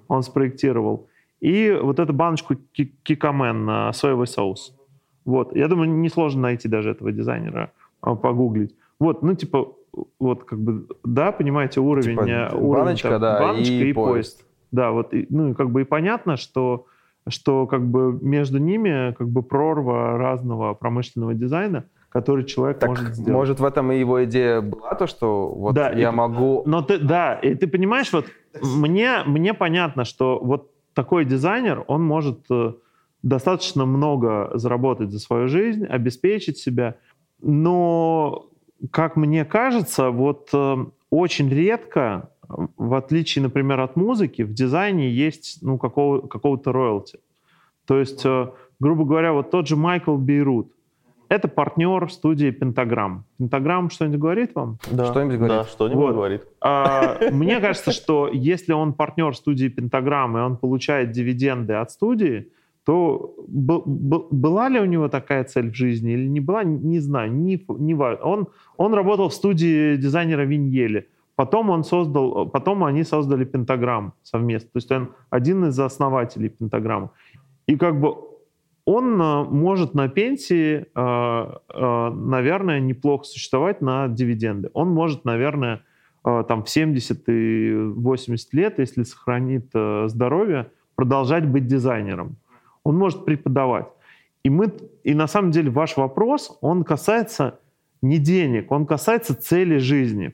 он спроектировал, и вот эту баночку ки- Кикамен, э, соевый соус. Вот. Я думаю, несложно найти даже этого дизайнера, э, погуглить. Вот, ну, типа, вот как бы, да, понимаете, уровень... Типа, э, уровень баночка, там, да, баночка и и, поезд. поезд. Да, вот, и, ну, как бы и понятно, что, что как бы между ними как бы прорва разного промышленного дизайна, который человек Так, может сделать. может, в этом и его идея была, то, что вот Да, я и- могу... Но ты, да, и ты понимаешь, вот мне, мне понятно, что вот такой дизайнер, он может э, достаточно много заработать за свою жизнь, обеспечить себя, но, как мне кажется, вот э, очень редко, в отличие, например, от музыки, в дизайне есть ну, какого, какого-то роялти. То есть, э, грубо говоря, вот тот же Майкл Бейрут, это партнер студии Пентаграм. Пентаграм что-нибудь говорит вам? Что-нибудь говорит? Да, что-нибудь Вот. говорит. А, Мне кажется, что если он партнер студии Пентаграм, и он получает дивиденды от студии, то б- б- была ли у него такая цель в жизни или не была, не знаю, не, не важно. Он, он работал в студии дизайнера Виньели. Потом он создал, потом они создали Пентаграм совместно. То есть он один из основателей Пентаграмма. И как бы он э, может на пенсии, э, э, наверное, неплохо существовать на дивиденды. Он может, наверное, там в 70 и 80 лет, если сохранит здоровье, продолжать быть дизайнером. Он может преподавать. И, мы, и на самом деле ваш вопрос, он касается не денег, он касается цели жизни.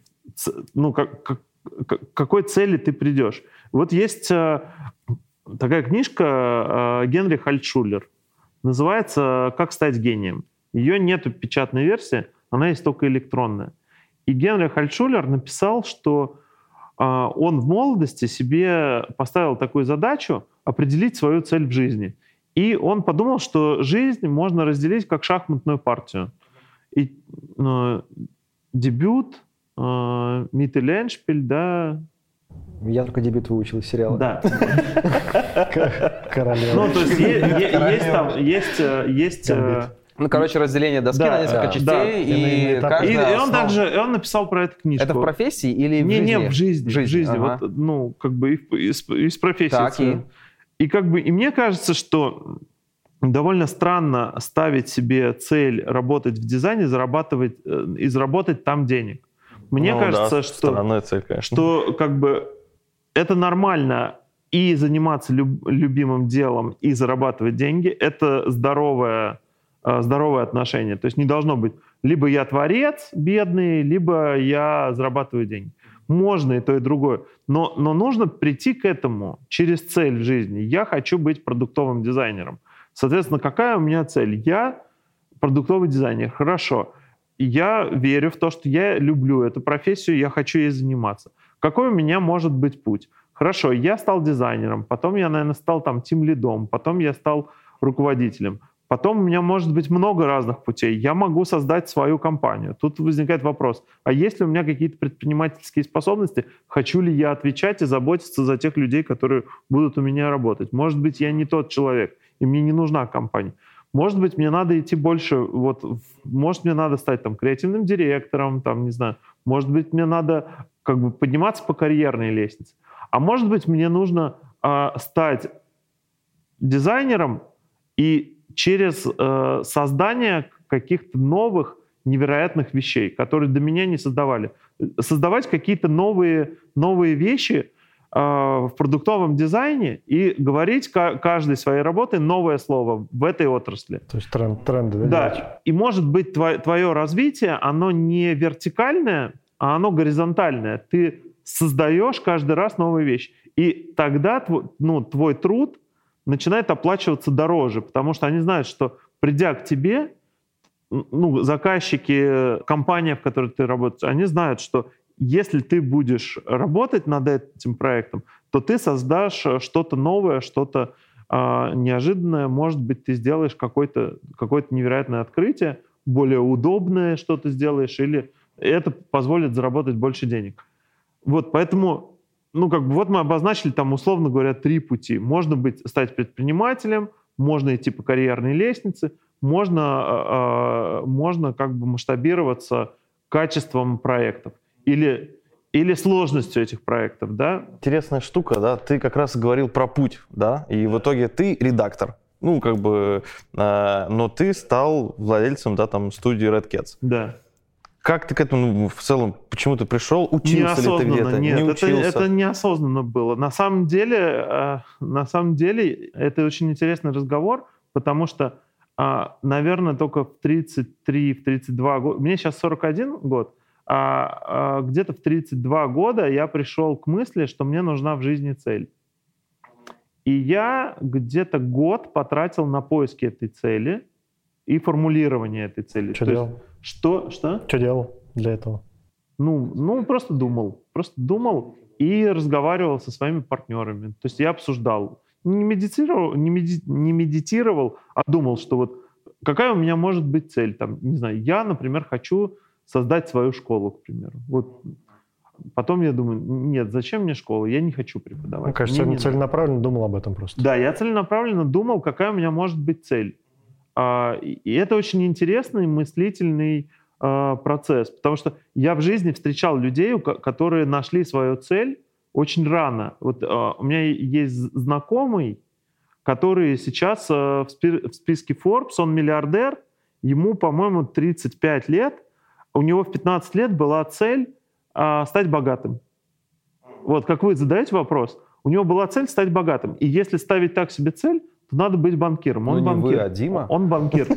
Ну, как, как- какой цели ты придешь. Вот есть такая книжка Генри Хальтшулер. Называется «Как стать гением». Ее нету печатной версии, она есть только электронная. И Генри Хальтшулер написал, что э, он в молодости себе поставил такую задачу определить свою цель в жизни. И он подумал, что жизнь можно разделить как шахматную партию. И э, дебют, э, Миттеленшпиль, да, Я только дебют выучил из сериала. да. Королева. Ну, то есть есть там, есть, э, есть... э. Ну, короче, разделение доски Да, на несколько да, частей, да. и каждая И, и он основа- также, и он написал про эту книжку. Это в профессии или в не, жизни? не, в жизни, в жизни, ага. вот, ну, как бы и в- из, из профессии. Так, своей. И как бы, и мне кажется, что довольно странно ставить себе цель работать в дизайне, зарабатывать э, и заработать там денег. Мне Ну кажется, да, что цель, конечно. что как бы это нормально и заниматься люб- любимым делом, и зарабатывать деньги. Это здоровое, э, здоровое отношение. То есть не должно быть либо я творец бедный, либо я зарабатываю деньги. Можно и то, и другое. Но, но нужно прийти к этому через цель в жизни. Я хочу быть продуктовым дизайнером. Соответственно, какая у меня цель? Я продуктовый дизайнер. Хорошо. Я верю в то, что я люблю эту профессию, я хочу ей заниматься. Какой у меня может быть путь? Хорошо, я стал дизайнером, потом я, наверное, стал там тим лидом, потом я стал руководителем. Потом у меня может быть много разных путей. Я могу создать свою компанию. Тут возникает вопрос, а есть ли у меня какие-то предпринимательские способности? Хочу ли я отвечать и заботиться за тех людей, которые будут у меня работать? Может быть, я не тот человек, и мне не нужна компания. Может быть, мне надо идти больше, вот, может, мне надо стать там креативным директором, там, не знаю, может быть, мне надо как бы подниматься по карьерной лестнице. А может быть, мне нужно а, стать дизайнером и через э, создание каких-то новых невероятных вещей, которые до меня не создавали. Создавать какие-то новые, новые вещи, в продуктовом дизайне и говорить каждой своей работой новое слово в этой отрасли. То есть тренд, тренды, да? Да. И может быть твое, твое развитие, оно не вертикальное, а оно горизонтальное. Ты создаешь каждый раз новую вещь. И тогда твой, ну, твой труд начинает оплачиваться дороже, потому что они знают, что придя к тебе, ну, заказчики, компания, в которой ты работаешь, они знают, что если ты будешь работать над этим проектом, то ты создашь что-то новое, что-то э, неожиданное. Может быть, ты сделаешь какое-то какое невероятное открытие, более удобное что-то сделаешь, или это позволит заработать больше денег. Вот, поэтому, ну, как бы вот мы обозначили там, условно говоря, три пути. Можно быть, стать предпринимателем, можно идти по карьерной лестнице, можно, э, можно как бы масштабироваться качеством проектов или или сложностью этих проектов, да? Интересная штука, да. Ты как раз говорил про путь, да, и в итоге ты редактор. Ну, как бы, э, но ты стал владельцем, да, там, студии Red Cats. Да. Как ты к этому в целом, почему ты пришел? Учился ли ты где-то? Нет, не это, это неосознанно было. На самом деле, э, на самом деле, это очень интересный разговор, потому что, э, наверное, только в 33-32 года, мне сейчас 41 год, а, а где-то в 32 года я пришел к мысли, что мне нужна в жизни цель. И я где-то год потратил на поиски этой цели и формулирование этой цели. Что делал? Есть, что, что? Что делал для этого? Ну, ну, просто думал. Просто думал и разговаривал со своими партнерами. То есть я обсуждал. Не медитировал, не, меди, не медитировал, а думал, что вот какая у меня может быть цель. Там, не знаю, я, например, хочу создать свою школу, к примеру. Вот Потом я думаю, нет, зачем мне школа? Я не хочу преподавать. Мне кажется, мне не целенаправленно думал об этом просто. Да, я целенаправленно думал, какая у меня может быть цель. А, и это очень интересный мыслительный а, процесс, потому что я в жизни встречал людей, которые нашли свою цель очень рано. Вот а, у меня есть знакомый, который сейчас в списке Forbes, он миллиардер, ему, по-моему, 35 лет, у него в 15 лет была цель а, стать богатым. Вот, как вы задаете вопрос, у него была цель стать богатым. И если ставить так себе цель, то надо быть банкиром. Он ну, банкир. не вы, а Дима. Он банкир.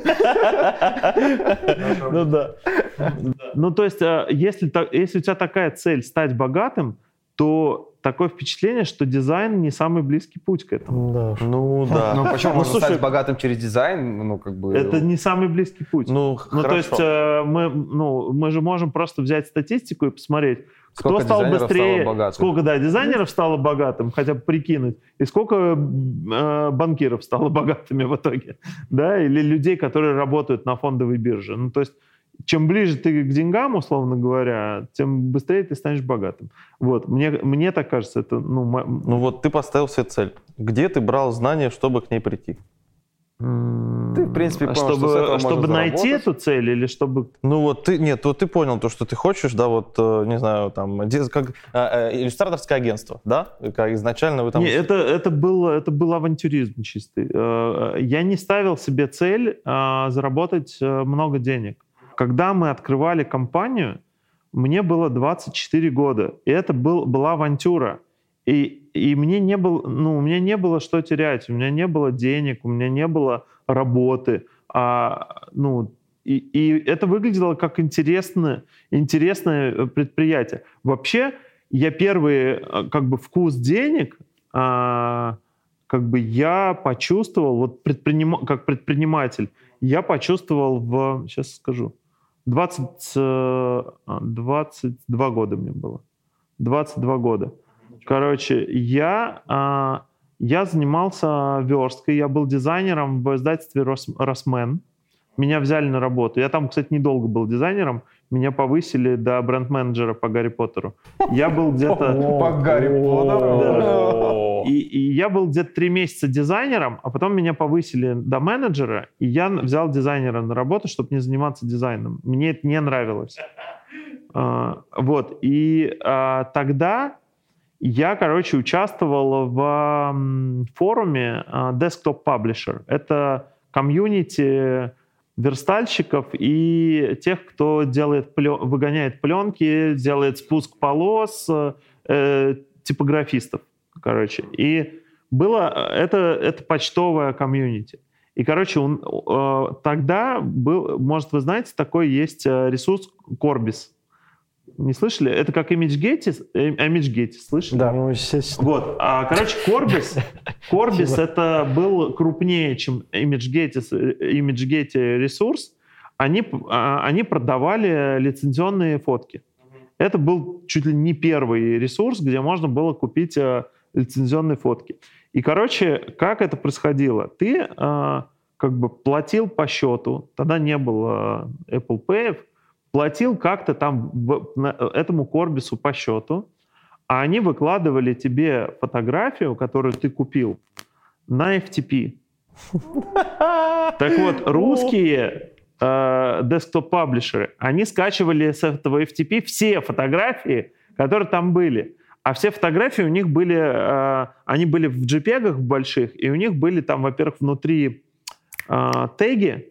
Ну да. Ну то есть, а, если у тебя такая цель стать богатым, то такое впечатление, что дизайн не самый близкий путь к этому. Да. Ну да. Ну почему? Ну, Можно слушай, стать богатым через дизайн, ну как бы... Это не самый близкий путь. Ну, ну то есть э, мы, ну, мы же можем просто взять статистику и посмотреть, сколько кто стал быстрее, стало сколько да, дизайнеров стало богатым, хотя бы прикинуть, и сколько э, банкиров стало богатыми в итоге, да, или людей, которые работают на фондовой бирже. Ну то есть чем ближе ты к деньгам, условно говоря, тем быстрее ты станешь богатым. Вот, мне, мне так кажется, это... Ну, ну вот ты поставил себе цель. Где ты брал знания, чтобы к ней прийти? Ты, в принципе, понял, чтобы, что чтобы найти эту цель или чтобы... Ну вот ты, нет, вот ты понял то, что ты хочешь, да, вот, э, не знаю, там, как э, иллюстраторское агентство, да? Как изначально вы там... Нет, это, это, был, это был авантюризм чистый. Э, я не ставил себе цель заработать много денег. Когда мы открывали компанию, мне было 24 года, и это был, была авантюра. И, и мне не было, ну, у меня не было что терять, у меня не было денег, у меня не было работы. А, ну, и, и это выглядело как интересное, интересное предприятие. Вообще, я первый как бы вкус денег, а, как бы я почувствовал, вот предприним, как предприниматель, я почувствовал в, сейчас скажу, 20, 22 э, года мне было. 22 года. Короче, я, а, я занимался версткой, я был дизайнером в издательстве «Росмен». Меня взяли на работу. Я там, кстати, недолго был дизайнером. Меня повысили до бренд-менеджера по Гарри Поттеру. Я был где-то... По Гарри Поттеру? И, и я был где-то три месяца дизайнером, а потом меня повысили до менеджера, и я взял дизайнера на работу, чтобы не заниматься дизайном. Мне это не нравилось. А, вот. И а, тогда я, короче, участвовал в форуме а, Desktop Publisher. Это комьюнити верстальщиков и тех, кто делает плен, выгоняет пленки, делает спуск полос, э, типографистов, короче. И было это, это почтовая комьюнити. И, короче, он, э, тогда был, может, вы знаете, такой есть э, ресурс Corbis. Не слышали? Это как ImageGetty, э, ImageGetty, слышали? Да, ну, естественно. Вот, а, короче, Corbis, Corbis это был крупнее, чем ImageGetty, ImageGetty ресурс. Они, они продавали лицензионные фотки. Это был чуть ли не первый ресурс, где можно было купить лицензионные фотки. И, короче, как это происходило? Ты э, как бы платил по счету, тогда не было Apple Pay, платил как-то там этому Корбису по счету, а они выкладывали тебе фотографию, которую ты купил, на FTP. Так вот, русские десктоп-паблишеры, они скачивали с этого FTP все фотографии, которые там были. А все фотографии у них были, э, они были в JPEG больших, и у них были там, во-первых, внутри э, теги,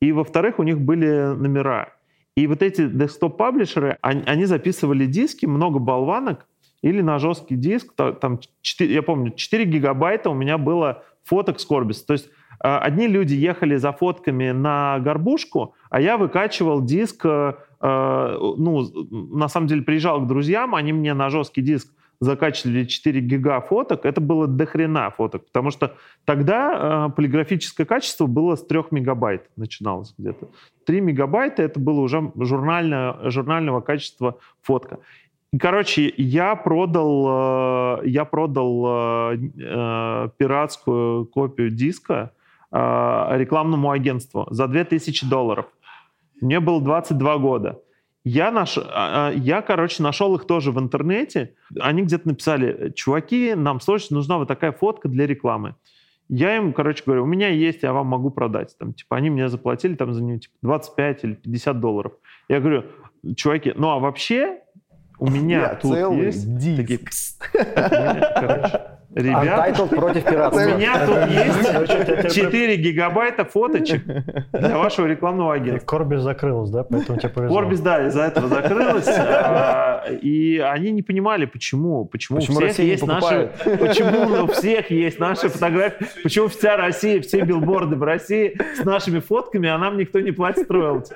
и, во-вторых, у них были номера. И вот эти десктоп-паблишеры, они, они записывали диски, много болванок, или на жесткий диск, там 4, я помню, 4 гигабайта у меня было фоток с Corbis. То есть э, одни люди ехали за фотками на горбушку, а я выкачивал диск Э, ну, на самом деле приезжал к друзьям, они мне на жесткий диск закачивали 4 гига фоток, это было дохрена фоток, потому что тогда э, полиграфическое качество было с 3 мегабайт, начиналось где-то. 3 мегабайта это было уже журнальное, журнального качества фотка. Короче, я продал, э, я продал э, э, пиратскую копию диска э, рекламному агентству за 2000 долларов. Мне было 22 года. Я, наш, а, а, я, короче, нашел их тоже в интернете. Они где-то написали, чуваки, нам срочно нужна вот такая фотка для рекламы. Я им, короче, говорю, у меня есть, я вам могу продать. Там, типа, они мне заплатили там за нее типа, 25 или 50 долларов. Я говорю, чуваки, ну а вообще у меня я тут есть диск. такие... Короче, Ребята, Untitled против пиратства. У меня тут есть 4 гигабайта фоточек для вашего рекламного агентства. Корбис закрылась, да? Поэтому тебе повезло. Корбис, да, из-за этого закрылась. А, и они не понимали, почему. Почему, почему у всех есть наши... Почему у всех есть наши фотографии. Почему вся Россия, все билборды в России с нашими фотками, а нам никто не платит роялти.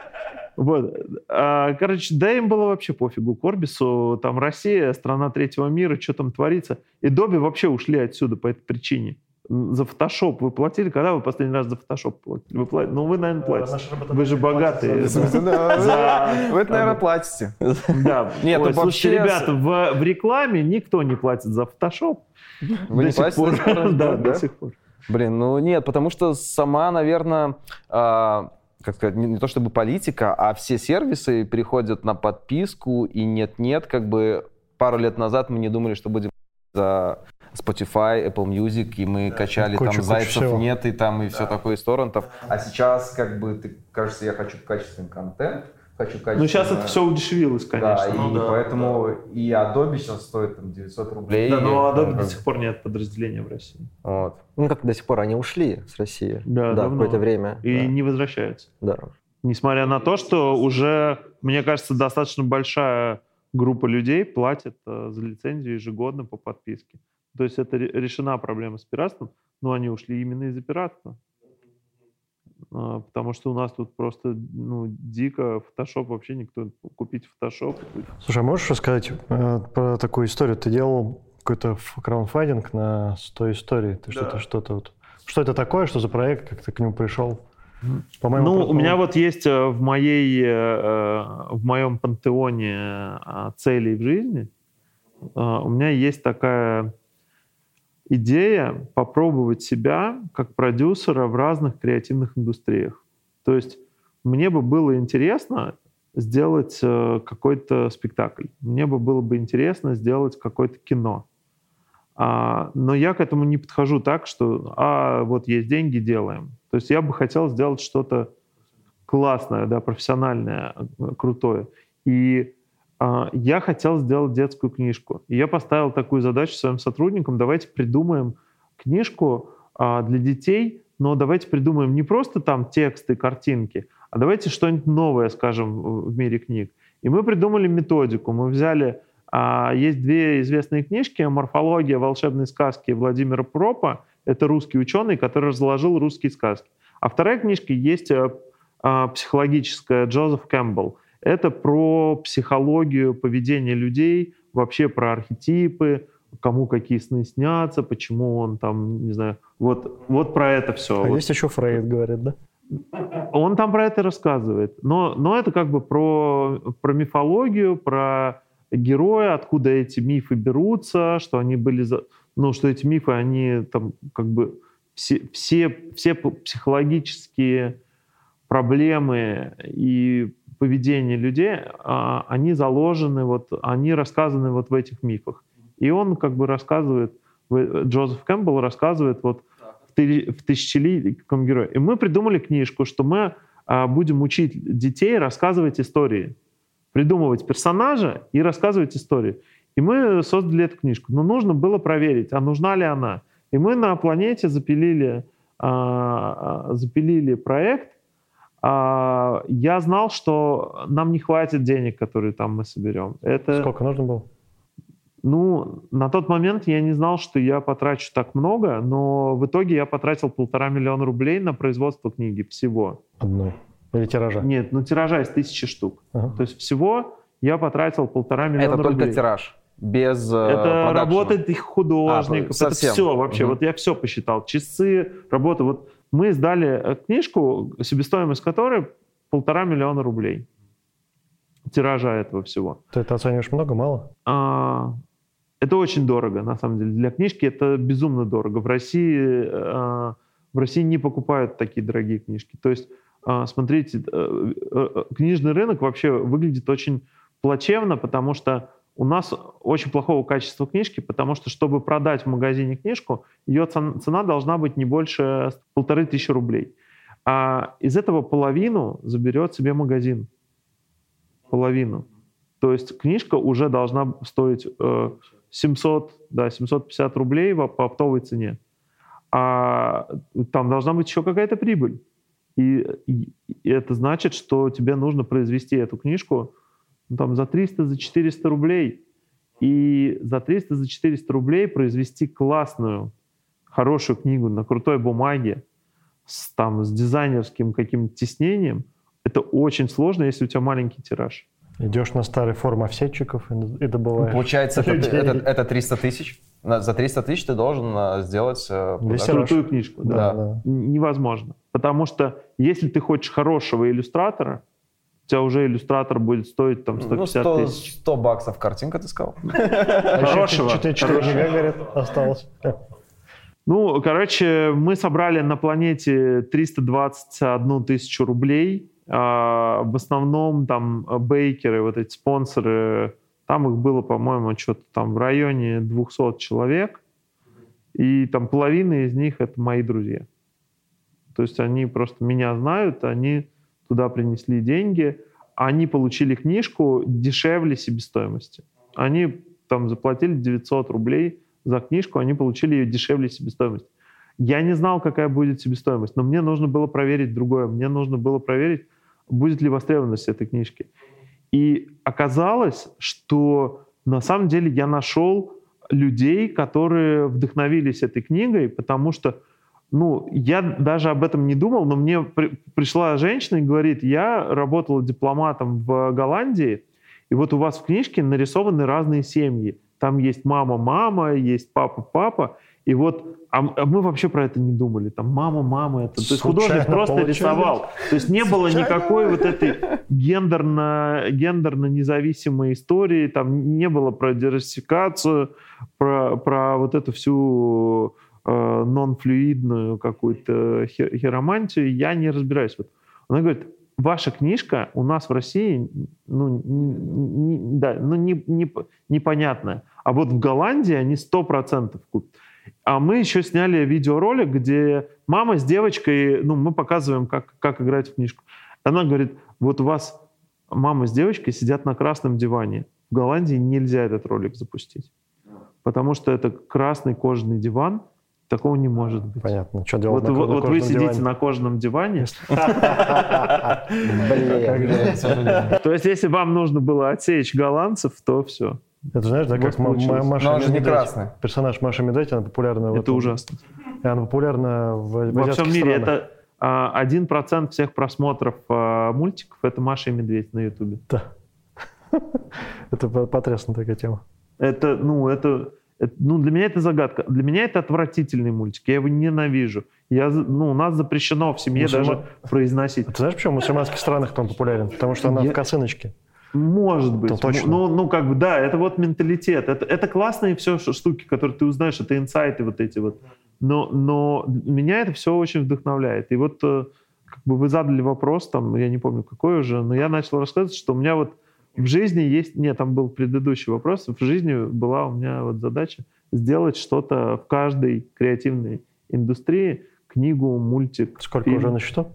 Вот. А, короче, да им было вообще пофигу Корбису. Там Россия, страна третьего мира, что там творится. И Доби вообще ушли отсюда по этой причине. За фотошоп вы платили? Когда вы последний раз за фотошоп платили? Вы платили? Ну, вы, наверное, платите. Вы же богатые. Вы это, наверное, платите. Да. Нет, Ой, слушайте, ребята, в, в рекламе никто не платит за фотошоп. Вы не платите? Да, до сих пор. Блин, ну нет, потому что сама, наверное, а, как сказать, не, не то чтобы политика, а все сервисы переходят на подписку, и нет-нет, как бы пару лет назад мы не думали, что будем за Spotify, Apple Music, и мы да, качали кучу, там зайцев всего. нет, и там и да. все такое из торрентов. А сейчас, как бы, ты, кажется, я хочу качественный контент, хочу качественное... Ну, сейчас это все удешевилось, конечно. Да, ну, и да, поэтому да. и Adobe сейчас стоит там 900 рублей. Да, но Adobe до сих пор нет подразделения в России. Вот. Ну, как до сих пор они ушли с России. Да, да какое-то время. И да. не возвращаются. Да. Несмотря на то, что уже, мне кажется, достаточно большая группа людей платит э, за лицензию ежегодно по подписке. То есть это решена проблема с пиратством, но они ушли именно из-за пиратства. А, потому что у нас тут просто ну, дико фотошоп вообще никто купить фотошоп. Слушай, а можешь рассказать э, про такую историю? Ты делал какой-то краундфандинг на 100 историй. Ты да. что-то, что-то вот... Что это такое? Что за проект? Как ты к нему пришел? По-моему, ну, у меня вот есть э, в моей, э, э, в моем пантеоне целей в жизни, у меня есть такая идея попробовать себя как продюсера в разных креативных индустриях. То есть мне бы было интересно сделать какой-то спектакль, мне бы было бы интересно сделать какое-то кино. А, но я к этому не подхожу так, что а вот есть деньги, делаем. То есть я бы хотел сделать что-то классное, да, профессиональное, крутое. И я хотел сделать детскую книжку. И я поставил такую задачу своим сотрудникам: давайте придумаем книжку а, для детей, но давайте придумаем не просто там тексты, картинки, а давайте что-нибудь новое, скажем, в мире книг. И мы придумали методику. Мы взяли А есть две известные книжки «Морфология волшебной сказки» Владимира Пропа. Это русский ученый, который разложил русские сказки. А вторая книжка есть э, а, психологическая Джозеф Кэмпбелл. Это про психологию поведения людей, вообще про архетипы, кому какие сны снятся, почему он там, не знаю, вот, вот про это все. А вот. есть еще Фрейд, говорит, да? Он там про это рассказывает. Но, но это как бы про, про мифологию, про героя, откуда эти мифы берутся, что они были... За... Ну, что эти мифы, они там как бы... Все, все, все психологические проблемы и поведение людей, а, они заложены, вот, они рассказаны вот в этих мифах. И он как бы рассказывает, Джозеф Кэмпбелл рассказывает вот в тысячеликом герое. И мы придумали книжку, что мы а, будем учить детей рассказывать истории, придумывать персонажа и рассказывать истории. И мы создали эту книжку. Но нужно было проверить, а нужна ли она. И мы на планете запилили, а, запилили проект. Я знал, что нам не хватит денег, которые там мы соберем. Это... Сколько нужно было? Ну, на тот момент я не знал, что я потрачу так много, но в итоге я потратил полтора миллиона рублей на производство книги всего. Одной? Или тиража? Нет, ну тиража из тысячи штук. Ага. То есть всего я потратил полтора миллиона Это рублей. Это только тираж? Без э, Это работает их художник. А, это все вообще. Угу. Вот я все посчитал. Часы, работа. Вот мы издали э, книжку, себестоимость которой полтора миллиона рублей тиража этого всего. Ты это оцениваешь много, мало? А, это очень дорого, на самом деле. Для книжки это безумно дорого. В России, э, в России не покупают такие дорогие книжки. То есть, э, смотрите, э, книжный рынок вообще выглядит очень плачевно, потому что у нас очень плохого качества книжки, потому что, чтобы продать в магазине книжку, ее цена должна быть не больше полторы тысячи рублей. А из этого половину заберет себе магазин. Половину. То есть книжка уже должна стоить 700, да, 750 рублей по оптовой цене. А там должна быть еще какая-то прибыль. И, и это значит, что тебе нужно произвести эту книжку ну, там, за 300, за 400 рублей. И за 300, за 400 рублей произвести классную, хорошую книгу на крутой бумаге с, там, с дизайнерским каким-то тиснением, это очень сложно, если у тебя маленький тираж. Идешь на старый форм офсетчиков и добываешь. Получается, это, это, это 300 тысяч. За 300 тысяч ты должен э, сделать э, крутую книжку. Да. Да. Невозможно. Потому что если ты хочешь хорошего иллюстратора, у тебя уже иллюстратор будет стоить там 150 ну, 100, тысяч. 100 баксов картинка, ты сказал? Хорошего. 4 гига, говорят, осталось. Ну, короче, мы собрали на планете 321 тысячу рублей а, в основном там бейкеры, вот эти спонсоры, там их было, по-моему, что-то там в районе 200 человек, и там половина из них это мои друзья. То есть они просто меня знают, они туда принесли деньги, они получили книжку дешевле себестоимости. Они там заплатили 900 рублей за книжку, они получили ее дешевле себестоимости. Я не знал, какая будет себестоимость, но мне нужно было проверить другое. Мне нужно было проверить, будет ли востребованность этой книжки. И оказалось, что на самом деле я нашел людей, которые вдохновились этой книгой, потому что ну, я даже об этом не думал, но мне при, пришла женщина и говорит, я работала дипломатом в Голландии, и вот у вас в книжке нарисованы разные семьи. Там есть мама-мама, есть папа-папа, и вот, а, а мы вообще про это не думали. Там мама, мама, это. То есть художник просто получилось. рисовал. То есть не было никакой вот этой гендерно, гендерно независимой истории, там не было про диверсификацию, про, про вот эту всю э, нон-флюидную какую-то хиромантию. Я не разбираюсь. Вот. Она говорит, ваша книжка у нас в России, ну, не, не, да, ну, не, не, непонятная. А вот в Голландии они сто процентов купят. А мы еще сняли видеоролик, где мама с девочкой, ну, мы показываем, как, как играть в книжку. Она говорит, вот у вас мама с девочкой сидят на красном диване. В Голландии нельзя этот ролик запустить. Потому что это красный кожаный диван, такого не может быть. Понятно. Что делать вот, на, вот, вот вы сидите на кожаном диване. То есть, если вам нужно было отсечь голландцев, то все. Это знаешь, да, как. Маша Но он же не Медведь. красный. Персонаж Маша Медведь, она популярна в Это ужасно. Она популярна в, Во всем мире это а, один процент всех просмотров а, мультиков это Маша и Медведь на Ютубе. Да. Это по- потрясная такая тема. Это, ну, это- ну, для меня это загадка. Для меня это отвратительный мультик. Я его ненавижу. Я, ну, у нас запрещено в семье Мусульма- даже произносить. А ты знаешь, почему в мусульманских странах он популярен? Потому что она Я- в косыночке. Может быть. Ну, точно. Ну, ну, как бы, да, это вот менталитет. Это, это классные все штуки, которые ты узнаешь, это инсайты вот эти вот. Но, но меня это все очень вдохновляет. И вот э, как бы вы задали вопрос, там, я не помню какой уже, но я начал рассказывать, что у меня вот в жизни есть... Нет, там был предыдущий вопрос. В жизни была у меня вот задача сделать что-то в каждой креативной индустрии, книгу, мультик, Сколько фильм. уже на счету?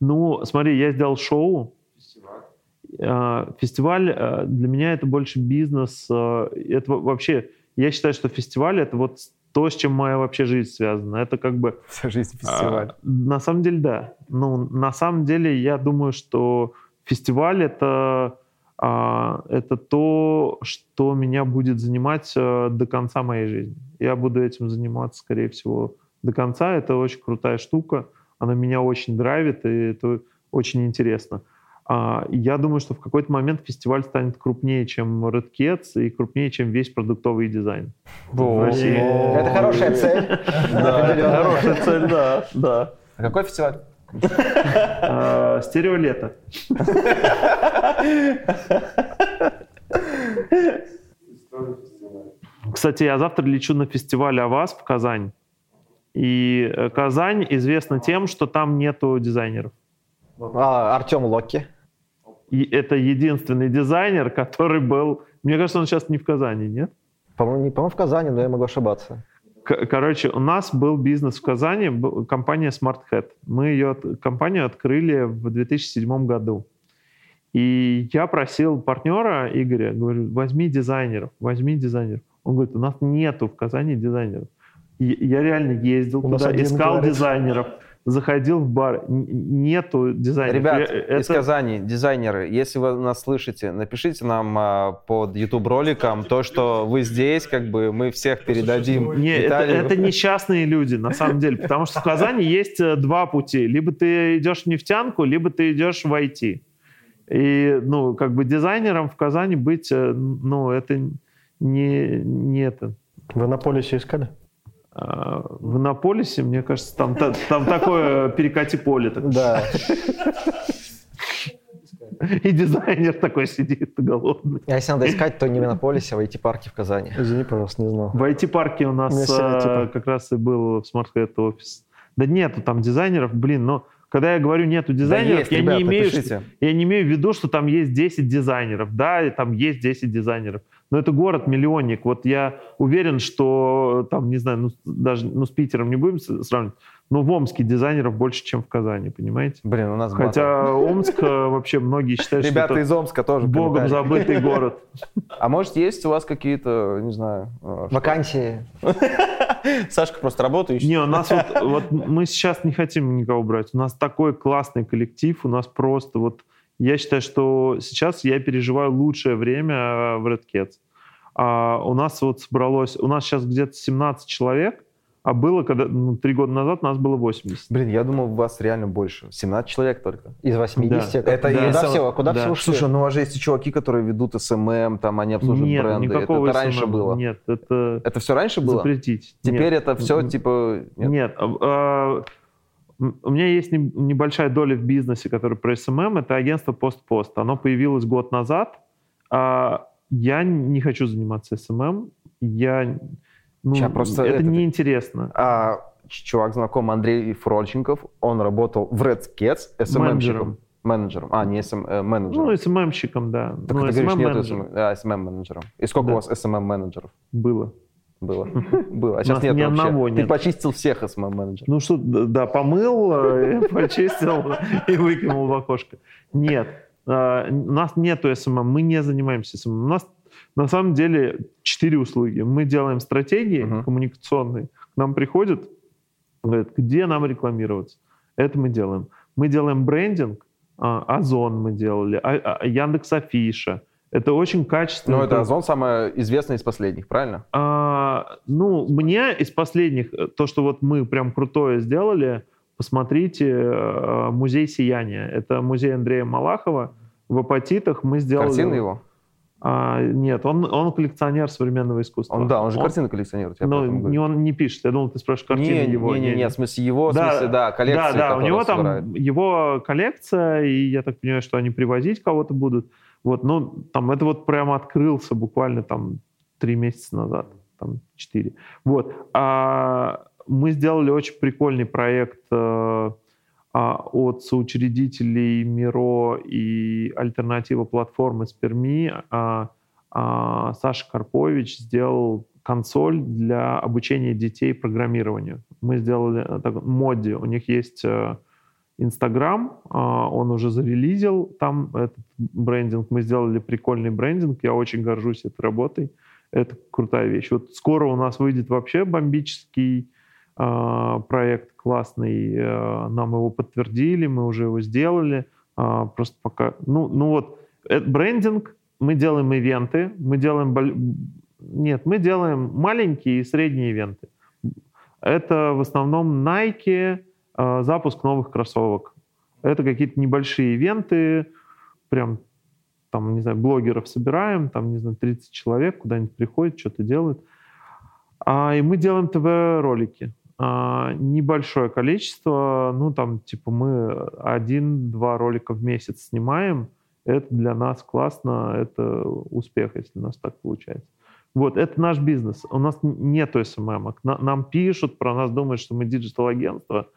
Ну, смотри, я сделал шоу. Фестиваль. Фестиваль э, для меня это больше бизнес. э, Это во- вообще, я считаю, что фестиваль это вот то, с чем моя вообще жизнь связана. Это как бы Вся жизнь фестиваль. а, на самом деле, да. Ну, на самом деле, я думаю, что фестиваль это, а, это то, что меня будет занимать э, до конца моей жизни. Я буду этим заниматься, скорее всего, до конца. Это очень крутая штука. Она меня очень драйвит, и это очень интересно. А, Я думаю, что в какой-то момент фестиваль станет крупнее, чем Red Cats и крупнее, чем весь продуктовый дизайн. в России. Это хорошая цель. Да, это хорошая цель, да, да. А какой фестиваль? А, Стереолето. Кстати, я завтра лечу на фестиваль АВАС в Казань. И э, Казань известна тем, что там нету дизайнеров. А, Артем Локи. И это единственный дизайнер, который был... Мне кажется, он сейчас не в Казани, нет? По-моему, не по-моему, в Казани, но я могу ошибаться. Короче, у нас был бизнес в Казани, компания Smart Hat. Мы ее компанию открыли в 2007 году. И я просил партнера Игоря, говорю, возьми дизайнеров, возьми дизайнеров. Он говорит, у нас нету в Казани дизайнеров. Я реально ездил У туда, искал говорит. дизайнеров, заходил в бар, нету дизайнеров. Ребят, Я- из это- Казани, дизайнеры, если вы нас слышите, напишите нам а, под YouTube роликом то, что вы здесь, как бы мы всех передадим. Не, это, это несчастные люди, на самом деле, потому что в Казани есть э, два пути. Либо ты идешь в нефтянку, либо ты идешь в IT. И, ну, как бы дизайнером в Казани быть, э, ну, это не, не это. Вы на полисе искали? А В Иннополисе, мне кажется, там, та- там такое перекати поле. так. Да. И дизайнер такой сидит голодный. А если надо искать, то не в Иннополисе, а в IT-парке в Казани. Извини, пожалуйста, не знал. В IT-парке у нас стереотипы. э, как раз и был в Smart Hat офис. Да нету там дизайнеров, блин, но когда я говорю нету Да дизайнеров, есть, я, ребята, не имею, пишите. я не имею в виду, что там есть 10 дизайнеров. Да, там есть 10 дизайнеров. Но это город-миллионник. Вот я уверен, что там, не знаю, ну, даже ну, с Питером не будем сравнивать, но в Омске дизайнеров больше, чем в Казани, понимаете? Блин, у нас батл. Хотя Омск э, вообще многие считают, Ребята что из это Омска тоже. богом забытый город. А может, есть у вас какие-то, не знаю... э, Вакансии. Сашка просто работаешь. Не, у нас вот, вот мы сейчас не хотим никого брать. У нас такой классный коллектив, у нас просто вот... Я считаю, что сейчас я переживаю лучшее время э, в Red Cats. А у нас вот собралось... У нас сейчас где-то 17 человек, а было, когда ну, три года назад нас было 80. Блин, я думал, у вас реально больше. 17 человек только. Из 80. Да. Это куда если- всего? Куда да. все ушли? Слушай, ну у вас же есть и чуваки, которые ведут SMM, там они обслуживают Нет, бренды. Это, никакого это раньше SMM. было. Нет, это Это все раньше было? запретить. Теперь Нет. это все типа... Нет? Нет. а, а, у меня есть не- небольшая доля в бизнесе, который про SMM. Это агентство Пост-Пост. Оно появилось год назад. А, Я не хочу заниматься СММ. Я... Ну, Ща, просто это это- неинтересно. А, чувак знаком Андрей Фрольченков, он работал в Red Cats SMM-щиком. Менеджером. А, не SM, э, менеджером. Ну, SMM щиком, да. так ну, ты говоришь, нету SMM-менеджер. SM, да, SMM-менеджером. И сколько Да. у вас SMM-менеджеров Было. Было? Было. А сейчас нет ни вообще. одного Ты нет. почистил всех SMM-менеджеров. Ну что, да, помыл, э, почистил и выкинул в окошко. Нет, э, у нас нету SMM, мы не занимаемся SMM. У нас на самом деле четыре услуги. Мы делаем стратегии Мгм. коммуникационные. К нам приходят, говорят, где нам рекламироваться. Это мы делаем. Мы делаем брендинг, а, Озон мы делали, а- а- Яндекс Афиша. Это очень качественно. Ну, это Озон самый известный из последних, правильно? А, ну, мне из последних, э, то, что вот мы прям крутое сделали, посмотрите э, «Музей сияния». Это музей Андрея Малахова. В Апатитах мы сделали... Картины его? А, нет, он, он коллекционер современного искусства. Он, да, он же картины коллекционирует. Но не, он не пишет. Я думал, ты спрашиваешь картины не, его. Не, не, не, в смысле его, в Да, смысле, да, коллекция, Да, да, у него он собирает. там его коллекция, и я так понимаю, что они привозить кого-то будут. Вот, ну, там это вот прямо открылся буквально там три месяца назад, там четыре. Вот. А мы сделали очень прикольный проект э, а, от соучредителей Миро и альтернатива платформы с Перми. А, а, Саша Карпович сделал консоль для обучения детей программированию. Мы сделали э, так, моди. У них есть э, Инстаграм, а, он уже зарелизил там этот брендинг. Мы сделали прикольный брендинг. Я очень горжусь этой работой. Это крутая вещь. Вот скоро у нас выйдет вообще бомбический а, проект классный. Э, Нам его подтвердили, мы уже его сделали. А, Просто пока... Ну, ну вот, э, брендинг, мы делаем ивенты, мы делаем... Нет, мы делаем маленькие и средние ивенты. Это в основном Nike, э, запуск новых кроссовок. Это какие-то небольшие ивенты, прям там, не знаю, блогеров собираем, там, не знаю, 30 человек куда-нибудь приходят, что-то делают. А, и мы делаем ТВ-ролики. А, небольшое количество, ну, там, типа, мы один-два ролика в месяц снимаем. Это для нас классно, это успех, если у нас так получается. Вот, это наш бизнес. У нас нету SMM. Нам пишут про нас, думают, что мы диджитал-агентство,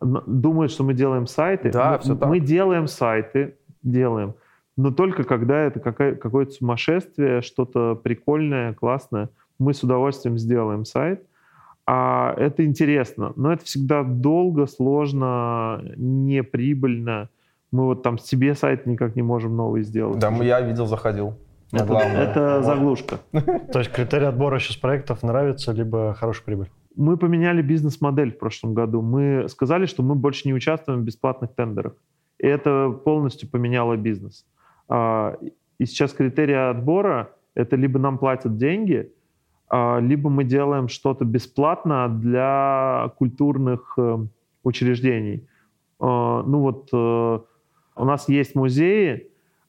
думают, что мы делаем сайты. Да, мы, всё так. мы делаем сайты, делаем, но только когда это какое-то сумасшествие, что-то прикольное, классное, мы с удовольствием сделаем сайт. А это интересно, но это всегда долго, сложно, неприбыльно. Мы вот там себе сайт никак не можем новый сделать. Да, мы- я видел, заходил. Это, главное. это заглушка. То есть критерий отбора сейчас проектов нравится, либо хорошая прибыль. Мы поменяли бизнес-модель в прошлом году. Мы сказали, что мы больше не участвуем в бесплатных тендерах. И это полностью поменяло бизнес. А, И сейчас критерия отбора — это либо нам платят деньги, а, либо мы делаем что-то бесплатно для культурных э, учреждений. А, Ну вот э, у нас есть музеи,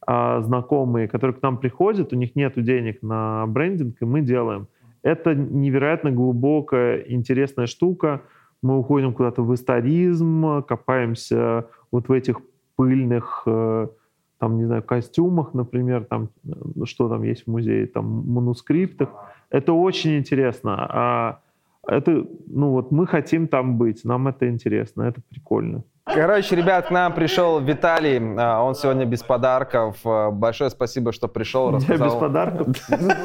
знакомые, которые к нам приходят, у них нет денег на брендинг, и мы делаем. Это невероятно глубокая, интересная штука. Мы уходим куда-то в историзм, копаемся вот в этих пыльных, э, там, не знаю, костюмах, например, там, э, что там есть в музее, там, манускриптах. Это очень интересно. А это, ну вот, мы хотим там быть, нам это интересно, это прикольно. Короче, ребят, к нам пришел Виталий. а, Он сегодня без подарков. А, Большое спасибо, что пришел, Я без подарков.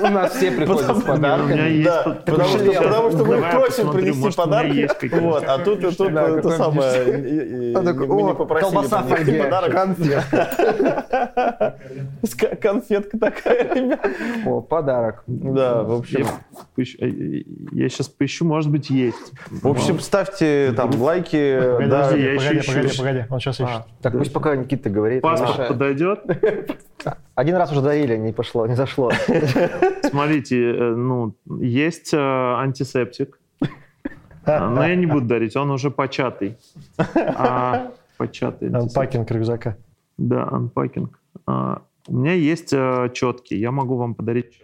У нас все приходят с У меня подарками. есть Да, под- потому что, Давай потому что мы просим принести подарки. Вот, а тут, тут Да, это самое, мы не «О, попросили принести фольге, подарок. конфетка». Ска- Конфетка такая, ребят. О, подарок. Да, в общем. Я, поищу- э, э, я сейчас поищу, может быть, есть. В общем, ставьте там лайки. Погоди, я еще погоди, погоди, он сейчас ищет. А, Так пусть пока Никита говорит. Паспорт подойдет. Один раз уже дарили, не пошло, не зашло. Смотрите, э, ну, есть э, антисептик. Но я не буду дарить, он уже початый. А, початый. Анпакинг рюкзака. Да, анпакинг. А, У меня есть э, четкий, я могу вам подарить.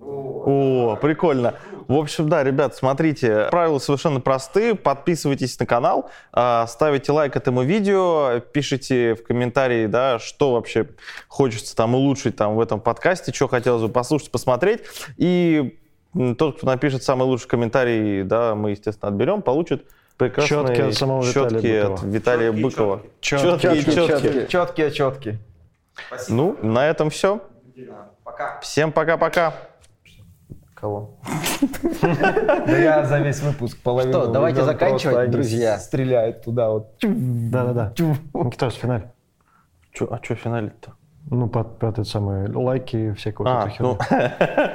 О, прикольно. В общем, да, ребят, смотрите, правила совершенно простые. Подписывайтесь на канал, а, ставите лайк этому видео, пишите в комментарии, да, что вообще хочется там улучшить там в этом подкасте, что хотелось бы послушать, посмотреть. И тот, кто напишет самый лучший комментарий, да, мы, естественно, отберем, получит прекрасные Четкие от самого Виталия четкие от Быкова. Виталия Быкова. Четкие, Четкие, четкие. Четкие, четкие. Ну, на этом все. Пока. Всем пока-пока. Кого? Да я за весь выпуск половину. Что, давайте заканчивать, друзья. Стреляют туда вот. Да-да-да. Никитос, финаль. Чё, а что финалить-то? Ну, под, под это самое, лайки, всякую вот А, ну,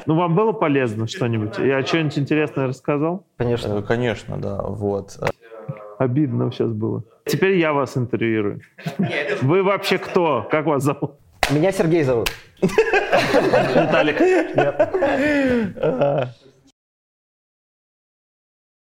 Ну, вам было полезно что-нибудь? Я что-нибудь интересное рассказал? Конечно. Э, Конечно, да, вот. Обидно сейчас было. Теперь я вас интервьюирую. Вы вообще кто? Как вас зовут? Меня Сергей зовут. Виталик.